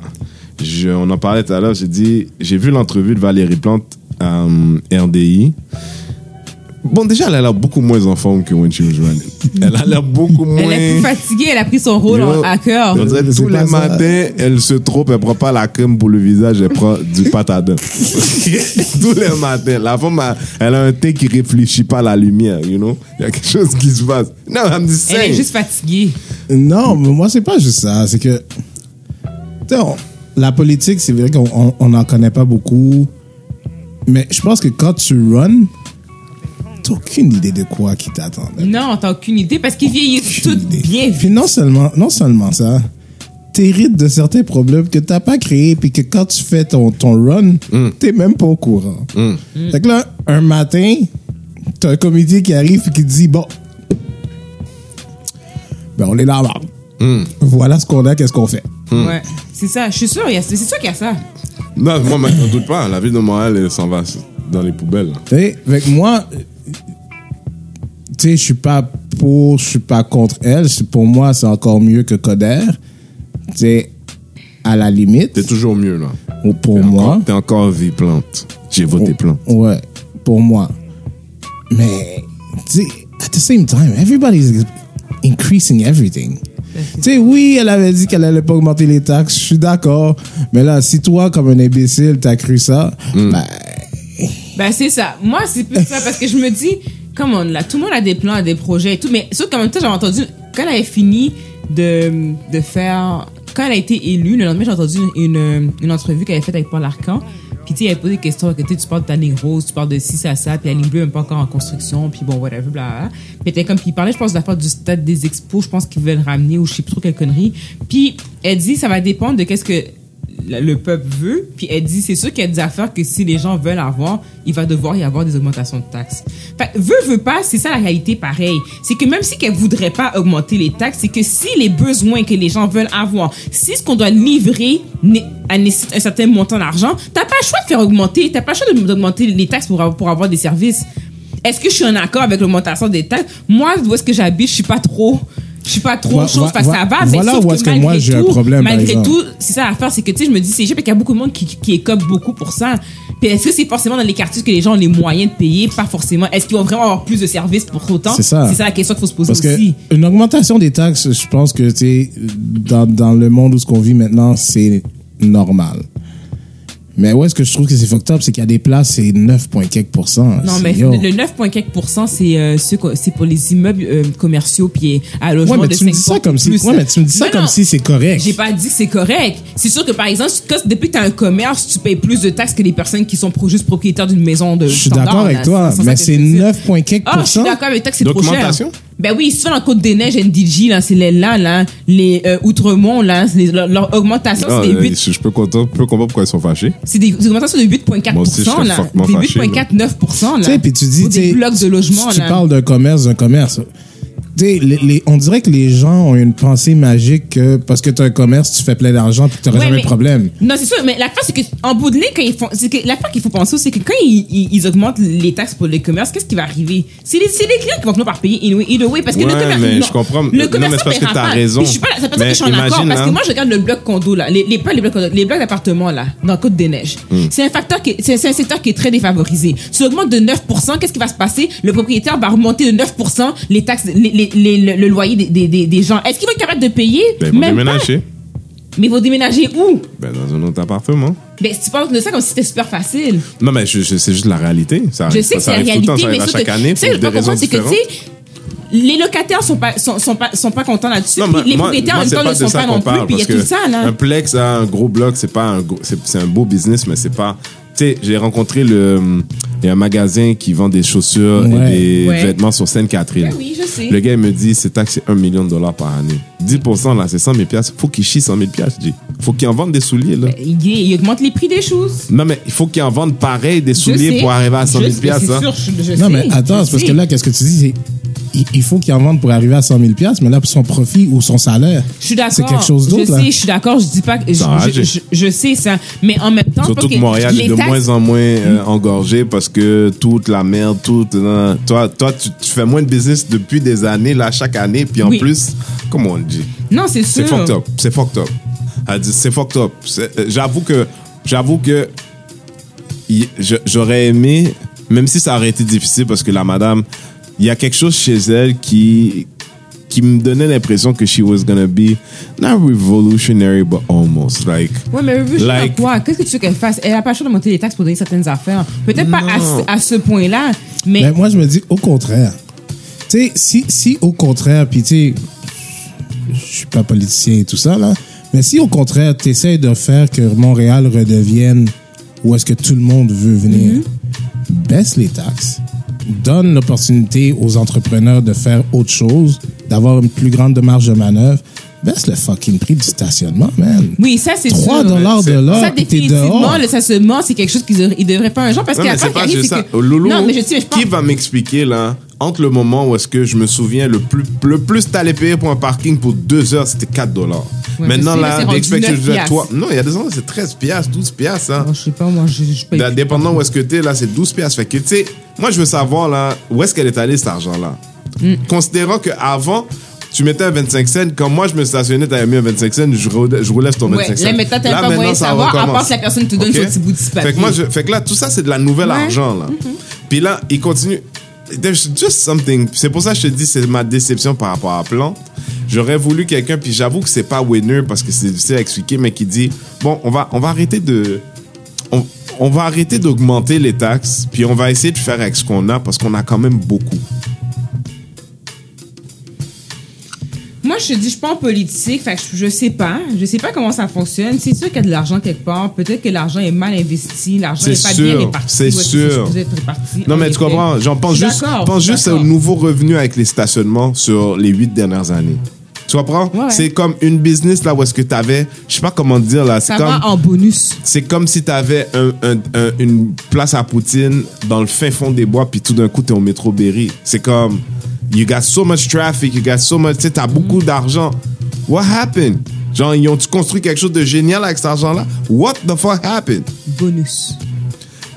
[SPEAKER 1] je- on en parlait tout à l'heure, j'ai dit, j'ai vu l'entrevue de Valérie Plante à euh, RDI. Bon, déjà, elle a l'air beaucoup moins en forme que when she was running. Elle a l'air beaucoup moins...
[SPEAKER 2] Elle est plus fatiguée, elle a pris son rôle
[SPEAKER 1] Yo,
[SPEAKER 2] à cœur.
[SPEAKER 1] On dirait
[SPEAKER 3] C'est
[SPEAKER 1] tous les
[SPEAKER 3] ça.
[SPEAKER 1] matins, elle se trompe, elle prend pas la crème pour le visage, elle prend du pâte à dents. tous les matins. La femme, a- elle a un teint qui réfléchit pas à la lumière, you know? Il y a quelque chose qui se passe. Non, I'm just
[SPEAKER 2] Elle est
[SPEAKER 1] saying.
[SPEAKER 2] juste fatiguée.
[SPEAKER 3] Non, mais moi, c'est pas juste ça. C'est que. Tu sais, on- la politique, c'est vrai qu'on on- on n'en connaît pas beaucoup. Mais je pense que quand tu runs, t'as aucune idée de quoi qui t'attend.
[SPEAKER 2] Non, t'as aucune idée parce qu'ils vieillissent
[SPEAKER 3] idée.
[SPEAKER 2] bien
[SPEAKER 3] Puis non seulement, non seulement ça, t'hérites de certains problèmes que t'as pas créés, puis que quand tu fais ton, ton run, t'es même pas au courant. Fait que là, un matin, t'as un comité qui arrive et qui te dit, bon, ben on est là, voilà ce qu'on a, qu'est-ce qu'on fait.
[SPEAKER 2] Ouais. C'est ça, je suis a- c'est sûr qu'il y a ça.
[SPEAKER 1] Non, moi, mais j'en doute pas. La ville de Montréal, elle s'en va dans les poubelles. là.
[SPEAKER 3] Tu sais, fait que moi, tu sais, je suis pas pour, je suis pas contre elle. C'est- Pour moi, c'est encore mieux que Coder. Tu sais, à la limite,
[SPEAKER 1] T'es toujours mieux, là.
[SPEAKER 3] ou pour
[SPEAKER 1] T'es
[SPEAKER 3] moi.
[SPEAKER 1] encore- T'es encore vie plante. J'ai voté plante.
[SPEAKER 3] Ouais, pour moi. Mais, tu sais, at the same time, everybody's increasing everything. Tu sais, oui, elle avait dit qu'elle allait pas augmenter les taxes, je suis d'accord. Mais là, si toi, comme un imbécile, t'as cru ça, ben,
[SPEAKER 2] Ben, c'est ça. Moi, c'est plus ça parce que je me dis, comment là, tout le monde a des plans, des projets et tout, mais sauf qu'en même temps, j'avais entendu, quand elle avait fini de, de faire, quand elle a été élue, le lendemain, j'ai entendu une, une entrevue qu'elle avait faite avec Paul Arcan. Puis, tu sais, elle posé des questions, que tu parles de ta ligne rose, tu parles de ci, ça, ça, puis la ligne bleue, même pas encore en construction, puis bon, whatever, bla. Puis, elle comme, puis il parlait, je pense, de l'affaire du stade des expos, je pense qu'ils veulent ramener, ou je sais plus trop quelle connerie. Puis, elle dit, ça va dépendre de qu'est-ce que le peuple veut. Puis elle dit, c'est sûr qu'il y a des que si les gens veulent avoir, il va devoir y avoir des augmentations de taxes. Fait, veut, veut pas, c'est ça la réalité pareil. C'est que même si qu'elle voudrait pas augmenter les taxes, c'est que si les besoins que les gens veulent avoir, si ce qu'on doit livrer nécessite un certain montant d'argent, t'as pas le choix de faire augmenter, t'as pas le choix d'augmenter les taxes pour, avoir- pour avoir des services. Est-ce que je suis en accord avec l'augmentation des taxes? Moi, où est-ce que j'habite, je suis pas trop, je suis pas trop chose parce que ça va, mais
[SPEAKER 3] voilà où
[SPEAKER 2] que
[SPEAKER 3] est-ce que moi, j'ai un problème,
[SPEAKER 2] Malgré tout, c'est ça l'affaire, c'est que, tu sais, je me dis, c'est juste parce qu'il y a beaucoup de monde qui, qui, écope beaucoup pour ça. Puis est-ce que c'est forcément dans les quartiers que les gens ont les moyens de payer? Pas forcément. Est-ce qu'ils vont vraiment avoir plus de services pour autant?
[SPEAKER 3] C'est ça.
[SPEAKER 2] C'est ça la question qu'il faut se poser
[SPEAKER 3] Parce que
[SPEAKER 2] aussi.
[SPEAKER 3] une augmentation des taxes, je pense que tu sais, dans, dans le monde où ce qu'on vit maintenant, c'est normal. Mais où est-ce que je trouve que c'est fucked up, c'est qu'il y a des places, c'est 9, point quelques pourcents.
[SPEAKER 2] Non,
[SPEAKER 3] C'est-
[SPEAKER 2] mais
[SPEAKER 3] yo.
[SPEAKER 2] le 9, quelques pourcents, c'est euh, c'est pour les immeubles euh, commerciaux puis à logement
[SPEAKER 3] Ouais, mais
[SPEAKER 2] de
[SPEAKER 3] tu me
[SPEAKER 2] 5
[SPEAKER 3] dis ça comme si,
[SPEAKER 2] plus.
[SPEAKER 3] ouais, mais tu me dis ça
[SPEAKER 2] Non,
[SPEAKER 3] comme
[SPEAKER 2] non.
[SPEAKER 3] si c'est correct.
[SPEAKER 2] J'ai pas dit que c'est correct. C'est sûr que, par exemple, quand, depuis que tu as un commerce, tu payes plus de taxes que les personnes qui sont pro- juste propriétaires d'une maison de
[SPEAKER 3] Je suis d'accord avec toi, mais c'est
[SPEAKER 2] veux dire.
[SPEAKER 3] 9, point quelques
[SPEAKER 2] Ah, je suis d'accord avec toi que c'est trop cher. Ben oui, tu vas dans Côte des Neiges, NDG, là, c'est les là, là, les euh, Outremont, là, c'est les- leur, leur augmentation,
[SPEAKER 1] Ah,
[SPEAKER 2] c'est des
[SPEAKER 1] euh,
[SPEAKER 2] 8,
[SPEAKER 1] je je peux comprendre, peux comprendre pourquoi ils sont fâchés.
[SPEAKER 2] c'est des, des augmentations de 8,4%,
[SPEAKER 1] Moi aussi, je serais
[SPEAKER 2] là. Des
[SPEAKER 1] fâché,
[SPEAKER 2] 8,4-9%, là.
[SPEAKER 3] Tu sais, puis tu dis, tu
[SPEAKER 2] blocs de logement,
[SPEAKER 3] tu
[SPEAKER 2] là.
[SPEAKER 3] parles d'un commerce, d'un commerce. Tu les- les- on dirait que les gens ont une pensée magique que parce que tu as un commerce, tu fais plein d'argent puis tu n'auras
[SPEAKER 2] Ouais,
[SPEAKER 3] jamais
[SPEAKER 2] mais-
[SPEAKER 3] de problème.
[SPEAKER 2] Non, c'est sûr, mais la c'est que en bout de ligne, quand ils font, c'est que l'affaire qu'il faut penser, c'est que quand ils, ils, ils augmentent les taxes pour les commerces, qu'est-ce qui va arriver? C'est les, c'est les clients qui vont finir par payer anyway, either way, parce que le
[SPEAKER 1] Ouais,
[SPEAKER 2] commerce.
[SPEAKER 1] mais
[SPEAKER 2] non,
[SPEAKER 1] je comprends. Non,
[SPEAKER 2] Le
[SPEAKER 1] mais
[SPEAKER 2] commerçant
[SPEAKER 1] c'est parce que t'as
[SPEAKER 2] pas.
[SPEAKER 1] raison.
[SPEAKER 2] Puis Je suis pas, c'est pas ça que
[SPEAKER 1] Mais
[SPEAKER 2] je suis en accord, parce que
[SPEAKER 1] là.
[SPEAKER 2] moi, je regarde le bloc condo là, les, les pas les blocs condo, les blocs d'appartements là, dans Côte des Neiges.
[SPEAKER 1] Hmm.
[SPEAKER 2] C'est un facteur qui, c'est c'est un secteur qui est très défavorisé. Si tu augmentes de 9%, qu'est-ce qui va se passer? Le propriétaire va remonter de 9% les taxes, les, les, les- le, le loyer des, des, des, des gens. Est-ce qu'ils vont être capables de payer?
[SPEAKER 1] Ben, ils vont
[SPEAKER 2] Même pas.
[SPEAKER 1] déménager.
[SPEAKER 2] Mais ils vont déménager où?
[SPEAKER 1] Ben, dans un autre appartement.
[SPEAKER 2] Ben, si tu parles de ça comme si c'était super facile.
[SPEAKER 1] Non, mais je, je- c'est juste la réalité. Ça
[SPEAKER 2] Je sais
[SPEAKER 1] pas-
[SPEAKER 2] que
[SPEAKER 1] ça
[SPEAKER 2] c'est la
[SPEAKER 1] temps,
[SPEAKER 2] réalité,
[SPEAKER 1] ça
[SPEAKER 2] mais sauf
[SPEAKER 1] chaque
[SPEAKER 2] que-
[SPEAKER 1] année
[SPEAKER 2] tu sais,
[SPEAKER 1] pour
[SPEAKER 2] je
[SPEAKER 1] des
[SPEAKER 2] peux
[SPEAKER 1] raisons
[SPEAKER 2] comprendre, c'est que,
[SPEAKER 1] différentes.
[SPEAKER 2] tu sais, les locataires sont pas, sont, sont pas, sont pas contents là-dessus. Les propriétaires, en même temps,
[SPEAKER 1] pas
[SPEAKER 2] ne sont
[SPEAKER 1] ça
[SPEAKER 2] pas
[SPEAKER 1] qu'on
[SPEAKER 2] non plus.
[SPEAKER 1] parle.
[SPEAKER 2] Puis il y a tout ça, là.
[SPEAKER 1] Un Plex un gros bloc, pas un c'est un beau business, mais c'est pas. Tu sais, j'ai rencontré le. Il y a un magasin qui vend des chaussures
[SPEAKER 3] Ouais.
[SPEAKER 1] et des
[SPEAKER 2] Ouais.
[SPEAKER 1] vêtements sur Sainte-Catherine.
[SPEAKER 2] Ben oui, je sais.
[SPEAKER 1] Le gars, il me dit, c'est taxé 1 million de dollars par année. 10%, là, c'est 100 000 piastres. Faut qu'il chie 100 000 piastres, je dis. Faut qu'il en vende des souliers, là.
[SPEAKER 2] Il, il augmente les prix des choses.
[SPEAKER 1] Non, mais il faut qu'il en vende pareil des souliers pour arriver à 100 000
[SPEAKER 2] Je sais,
[SPEAKER 1] piastres,
[SPEAKER 2] c'est
[SPEAKER 1] hein.
[SPEAKER 2] sûr, je, je
[SPEAKER 3] Non,
[SPEAKER 2] sais,
[SPEAKER 3] mais attends, c'est parce
[SPEAKER 2] sais.
[SPEAKER 3] que là, qu'est-ce que tu dis? C'est- il- Il faut qu'il en vende pour arriver à 100 000 mais là, pour son profit ou son salaire,
[SPEAKER 2] Je suis d'accord.
[SPEAKER 3] c'est quelque chose d'autre.
[SPEAKER 2] Je
[SPEAKER 3] là.
[SPEAKER 2] je suis d'accord. Je dis pas que. Je, sais ça. Mais en même temps,
[SPEAKER 1] Surtout que Montréal est de
[SPEAKER 2] taxes-
[SPEAKER 1] moins en moins euh, engorgé parce que toute la merde, toute. euh, toi, toi tu, tu fais moins de business depuis des années, là, chaque année. Puis en
[SPEAKER 2] Oui.
[SPEAKER 1] plus, comment on dit?
[SPEAKER 2] Non, c'est
[SPEAKER 1] C'est
[SPEAKER 2] sûr.
[SPEAKER 1] fucked up. C'est fucked up. Elle dit, C'est fucked up. C'est- euh, J'avoue que. J'avoue que. J'aurais aimé, même si ça aurait été difficile parce que la madame. Il y a quelque chose chez elle qui. qui me donnait l'impression que she was gonna be not revolutionary but almost like
[SPEAKER 2] Ouais, mais sais
[SPEAKER 1] Like-
[SPEAKER 2] quoi? Qu'est-ce que tu veux qu'elle fasse? Elle a pas le choix de monter les taxes pour donner certaines affaires. Peut-être pas à ce, à ce point-là, mais.
[SPEAKER 3] Ben, moi, je me dis au contraire. Tu sais, si, si au contraire, puis tu sais, je suis pas politicien et tout ça, là, mais si au contraire, tu essaies de faire que Montréal redevienne où est-ce que tout le monde veut venir,
[SPEAKER 2] Mm-hmm.
[SPEAKER 3] baisse les taxes, donne l'opportunité aux entrepreneurs de faire autre chose, d'avoir une plus grande marge de manœuvre, baisse le fucking prix du stationnement, man.
[SPEAKER 2] Oui, ça, c'est
[SPEAKER 3] 3
[SPEAKER 2] sûr.
[SPEAKER 3] dollars de l'heure,
[SPEAKER 2] Ça, définitivement, le stationnement, c'est quelque chose qu'ils devraient, ils devraient faire un jour parce
[SPEAKER 1] c'est
[SPEAKER 2] part qui
[SPEAKER 1] pas
[SPEAKER 2] arrive,
[SPEAKER 1] juste
[SPEAKER 2] c'est
[SPEAKER 1] ça.
[SPEAKER 2] que.
[SPEAKER 1] Loulou,
[SPEAKER 2] non, mais je sais, je pense.
[SPEAKER 1] qui va m'expliquer, là, entre le moment où est-ce que je me souviens, le plus, le plus t'allais payer pour un parking pour deux heures, c'était 4 dollars.
[SPEAKER 2] Ouais,
[SPEAKER 1] Maintenant, là,
[SPEAKER 2] là, c'est rendu
[SPEAKER 1] l'expected
[SPEAKER 2] 9
[SPEAKER 1] rate, toi, non, il y a des endroits, c'est 13 piastres, 12 piastres, hein.
[SPEAKER 2] Bon, je sais pas, moi, je, je paye.
[SPEAKER 1] Dépendant où est-ce que t'es, là, c'est 12 piastres. Fait que, tu sais, moi, je veux savoir, là, où est-ce qu'elle est allée, cet argent-là.
[SPEAKER 2] Mm.
[SPEAKER 1] Considérant qu'avant, tu mettais un 25 cents. Quand moi, je me stationnais, t'avais mis un 25 cents, je, roulais- je sur ton
[SPEAKER 2] Ouais,
[SPEAKER 1] 25 cents.
[SPEAKER 2] là, maintenant, t'as
[SPEAKER 1] Là,
[SPEAKER 2] pas moyen de savoir, à part si la personne te donne
[SPEAKER 1] Ok?
[SPEAKER 2] son petit bout de papier.
[SPEAKER 1] Fait que moi, je, fait que là, tout ça, c'est de la nouvelle
[SPEAKER 2] Ouais.
[SPEAKER 1] Argent, là. Puis là, il continue. There's just something. C'est pour ça que je te dis, c'est ma déception par rapport à Plante. J'aurais voulu quelqu'un, puis j'avoue que c'est pas winner parce que c'est difficile à expliquer, mais qui dit, bon, on va, on va arrêter de, on va arrêter d'augmenter les taxes, puis on va essayer de faire avec ce qu'on a, parce qu'on a quand même beaucoup.
[SPEAKER 2] Je te dis, je suis pas en politique, fait que je, sais pas. Je sais pas comment ça fonctionne. C'est sûr qu'il y a de l'argent quelque part. Peut-être que l'argent est mal investi, l'argent n'est pas bien réparti.
[SPEAKER 1] c'est sûr.
[SPEAKER 2] vous êtes réparti
[SPEAKER 1] Non, mais tu comprends? J'en pense juste, pense juste au nouveau revenu avec les stationnements sur les huit dernières années. Tu comprends?
[SPEAKER 2] Ouais, ouais.
[SPEAKER 1] C'est comme une business là où est-ce que tu avais, je sais pas comment dire là, c'est
[SPEAKER 2] Ça
[SPEAKER 1] comme,
[SPEAKER 2] va en bonus.
[SPEAKER 1] c'est comme si tu avais un, un- un- une place à Poutine dans le fin fond des bois, puis tout d'un coup, tu es au métro Berry. C'est comme, you got so much traffic, you got so much, tu sais, t'as beaucoup
[SPEAKER 2] Mm.
[SPEAKER 1] d'argent. What happened? Genre, ils ont-tu construit quelque chose de génial avec cet argent-là? What the fuck happened?
[SPEAKER 2] Bonus.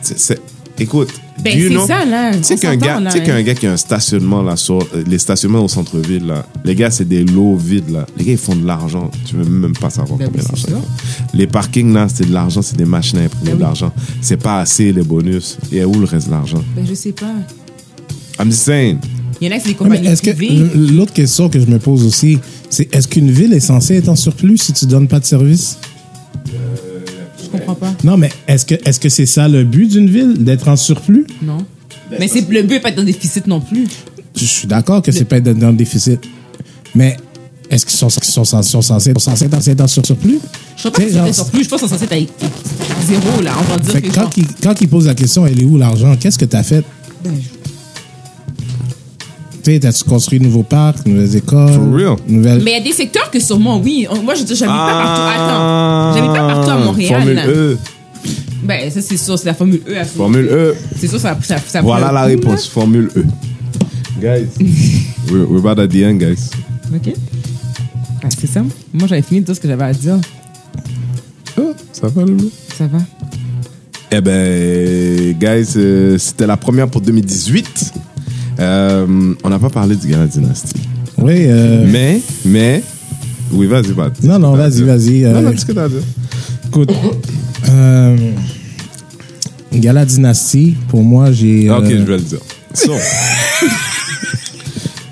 [SPEAKER 1] C'est- c'est- écoute,
[SPEAKER 2] Ben, c'est
[SPEAKER 1] know-
[SPEAKER 2] ça, là.
[SPEAKER 1] Tu sais qu'un gars,
[SPEAKER 2] hein.
[SPEAKER 1] qui a un stationnement là sur euh, les stationnements au centre-ville là, les gars c'est des lots vides là. Les gars ils font de l'argent, tu veux même pas savoir
[SPEAKER 2] Ben
[SPEAKER 1] combien
[SPEAKER 2] oui,
[SPEAKER 1] d'argent. Les parkings là, c'est de l'argent, c'est des machines à imprimer
[SPEAKER 2] Ben
[SPEAKER 1] de
[SPEAKER 2] oui.
[SPEAKER 1] l'argent. C'est pas assez les bonus. Et où le reste de l'argent?
[SPEAKER 2] Ben, je sais pas.
[SPEAKER 1] I'm just saying.
[SPEAKER 2] Il y en a qui c'est des
[SPEAKER 3] mais
[SPEAKER 2] compagnies
[SPEAKER 3] est-ce que l'autre question que je me pose aussi, c'est est-ce qu'une ville est censée être en surplus si tu donnes pas de service?
[SPEAKER 2] Je comprends pas.
[SPEAKER 3] Non, mais est-ce que est-ce que c'est ça le but d'une ville d'être en surplus?
[SPEAKER 2] Non. Mais c'est le but est pas être en déficit non plus.
[SPEAKER 3] Je suis d'accord que c'est pas être dans le déficit, mais est-ce qu'ils sont, sont, sont, sont censés sont censés être être en surplus?
[SPEAKER 2] Je sais pas
[SPEAKER 3] Tu sais,
[SPEAKER 2] si c'était
[SPEAKER 3] genre,
[SPEAKER 2] sur plus. Je pense que c'est censé être avec zéro, là. On va dire que
[SPEAKER 3] quand
[SPEAKER 2] genre-
[SPEAKER 3] ils quand ils posent la question, elle est où l'argent? Qu'est-ce que tu as fait?
[SPEAKER 2] Ben,
[SPEAKER 3] T'as-tu construit de nouveaux parcs, de nouvelles écoles
[SPEAKER 1] For real?
[SPEAKER 3] nouvelles...
[SPEAKER 2] Mais il y a des secteurs que sûrement, oui. Moi, je j'habite pas partout.
[SPEAKER 1] Ah,
[SPEAKER 2] Attends. J'habite pas partout à Montréal.
[SPEAKER 1] Formule. E.
[SPEAKER 2] Ben, ça, c'est sûr. C'est la formule E à faire.
[SPEAKER 1] Formule E.
[SPEAKER 2] C'est sûr, ça, ça, ça
[SPEAKER 1] Voilà la réponse. Formule E. Guys, we're, we're about at the end, guys.
[SPEAKER 2] OK. Ah, c'est ça. Moi, j'avais fini de dire ce que j'avais à dire.
[SPEAKER 1] Oh, ça va, Loulou?
[SPEAKER 2] Ça va.
[SPEAKER 1] Eh ben, guys, euh, c'était la première pour 2018. Euh, on n'a pas parlé du Gala Dynasty.
[SPEAKER 3] Oui, euh,
[SPEAKER 1] Mais, mais, oui, vas-y, vas
[SPEAKER 3] Non, non, vas-y, vas-y.
[SPEAKER 1] Non,
[SPEAKER 3] euh,
[SPEAKER 1] non, dis ce que t'as à dire?
[SPEAKER 3] Écoute, euh, Gala Dynasty, pour moi, j'ai.
[SPEAKER 1] Ok,
[SPEAKER 3] euh,
[SPEAKER 1] je vais le dire. So,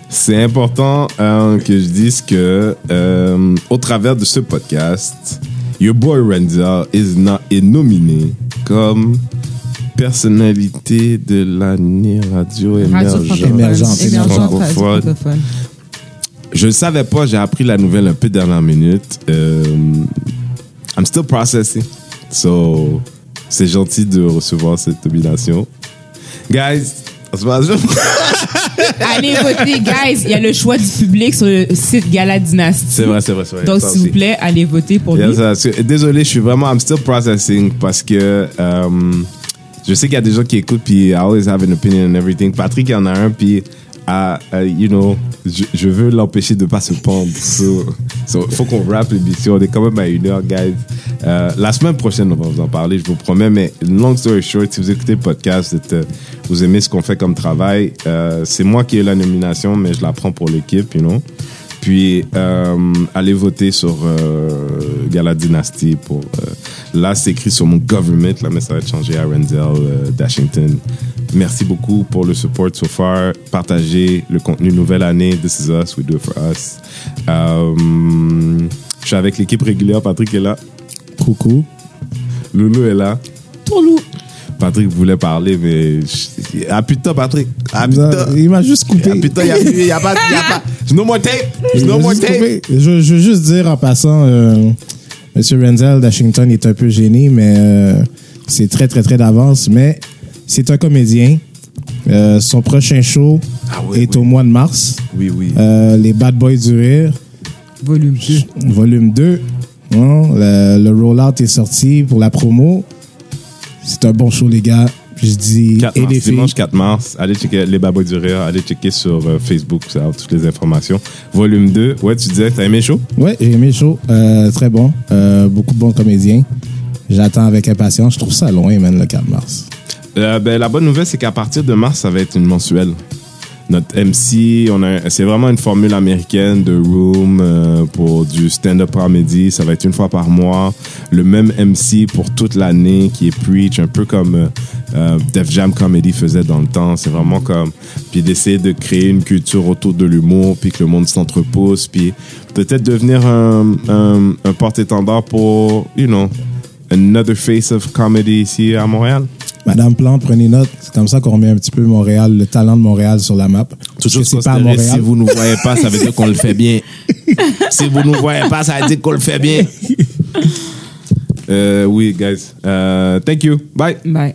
[SPEAKER 1] c'est important que je dise que, au travers de ce podcast, Your Boy Renzel is not, est nominé comme personnalité de l'année radio
[SPEAKER 2] Radio
[SPEAKER 1] émergente.
[SPEAKER 3] Émergente,
[SPEAKER 2] Émergente,
[SPEAKER 1] francophone.
[SPEAKER 2] radio francophone.
[SPEAKER 1] Je ne savais pas, j'ai appris la nouvelle un peu dernière minute. Euh, I'm still processing. So, c'est gentil de recevoir cette nomination. Guys, on se passe
[SPEAKER 2] Allez voter, guys. Il y a le choix du public sur le site Gala Dynasty.
[SPEAKER 1] C'est vrai, c'est vrai, c'est vrai.
[SPEAKER 2] Donc, s'il vous plaît, allez voter pour
[SPEAKER 1] Yes,
[SPEAKER 2] lui.
[SPEAKER 1] Désolé, je suis vraiment, I'm still processing parce que euh, je sais qu'il y a des gens qui écoutent puis I always have an opinion and everything. Patrick il en a un puis, ah, euh, you know, je, veux l'empêcher de pas se pendre. So, faut qu'on rappe l'émission. On est quand même à une heure, guys. Euh, la semaine prochaine, on va vous en parler, je vous promets. Mais long story short, si vous écoutez le podcast, euh, vous aimez ce qu'on fait comme travail, euh, c'est moi qui ai la nomination, mais je la prends pour l'équipe, you know. Puis, allez voter sur euh, Gala Dynasty pour. euh, là, c'est écrit sur mon government, là, mais ça va être changé à Renzel euh, Dashington. Merci beaucoup pour le support so far. Partagez le contenu nouvelle année. This is us, we do it for us. Euh, je suis avec l'équipe régulière. Patrick est là.
[SPEAKER 3] Coucou.
[SPEAKER 1] Loulou est là.
[SPEAKER 2] Trop lourd.
[SPEAKER 1] Patrick voulait parler, mais. je- Ah putain, Patrick. Ah putain.
[SPEAKER 3] Il m'a juste coupé.
[SPEAKER 1] Ah putain, il n'y a, a a pas. No more tape. No more tape.
[SPEAKER 3] je veux juste dire en passant, euh, Monsieur Renzel d'Ashington est un peu gêné, mais euh, c'est très, très, très d'avance. Mais c'est un comédien. Euh, son prochain show
[SPEAKER 1] Ah
[SPEAKER 3] est
[SPEAKER 1] oui.
[SPEAKER 3] au mois de mars.
[SPEAKER 1] Oui, oui.
[SPEAKER 3] Euh, les Bad Boys du Rire,
[SPEAKER 2] Volume 2.
[SPEAKER 3] volume 2. Hein, le, le roll-out est sorti pour la promo. C'est un bon show, les gars. Puis je dis,
[SPEAKER 1] 4
[SPEAKER 3] et
[SPEAKER 1] mars,
[SPEAKER 3] les filles.
[SPEAKER 1] dimanche 4 mars, allez checker les Babois du Rire, allez checker sur euh, Facebook, ça a toutes les informations. Volume 2, ouais, tu disais, t'as aimé le show?
[SPEAKER 3] Ouais, j'ai aimé le show. Euh, très bon. Euh, beaucoup de bons comédiens. J'attends avec impatience. Je trouve ça loin, man, le 4 mars.
[SPEAKER 1] Euh, ben, la bonne nouvelle, c'est qu'à partir de mars, ça va être une mensuelle. Notre MC, c'est vraiment une formule américaine de room euh, pour du stand-up comedy. Ça va être une fois par mois. Le même MC pour toute l'année qui est preach, un peu comme euh, euh, Def Jam Comedy faisait dans le temps. C'est vraiment comme puis d'essayer de créer une culture autour de l'humour, puis que le monde s'entrepousse, puis peut-être devenir un, un, un porte-étendard pour, you know, another face of comedy ici à Montréal.
[SPEAKER 3] Madame Plante, prenez note. C'est comme ça qu'on remet un petit peu Montréal, le talent de Montréal sur la map.
[SPEAKER 1] Toujours
[SPEAKER 3] c'est pas Montréal.
[SPEAKER 1] si vous nous voyez pas, ça veut dire qu'on le fait bien. si vous nous voyez pas, ça veut dire qu'on le fait bien. Euh, oui, guys. Euh, thank you. Bye.
[SPEAKER 2] Bye.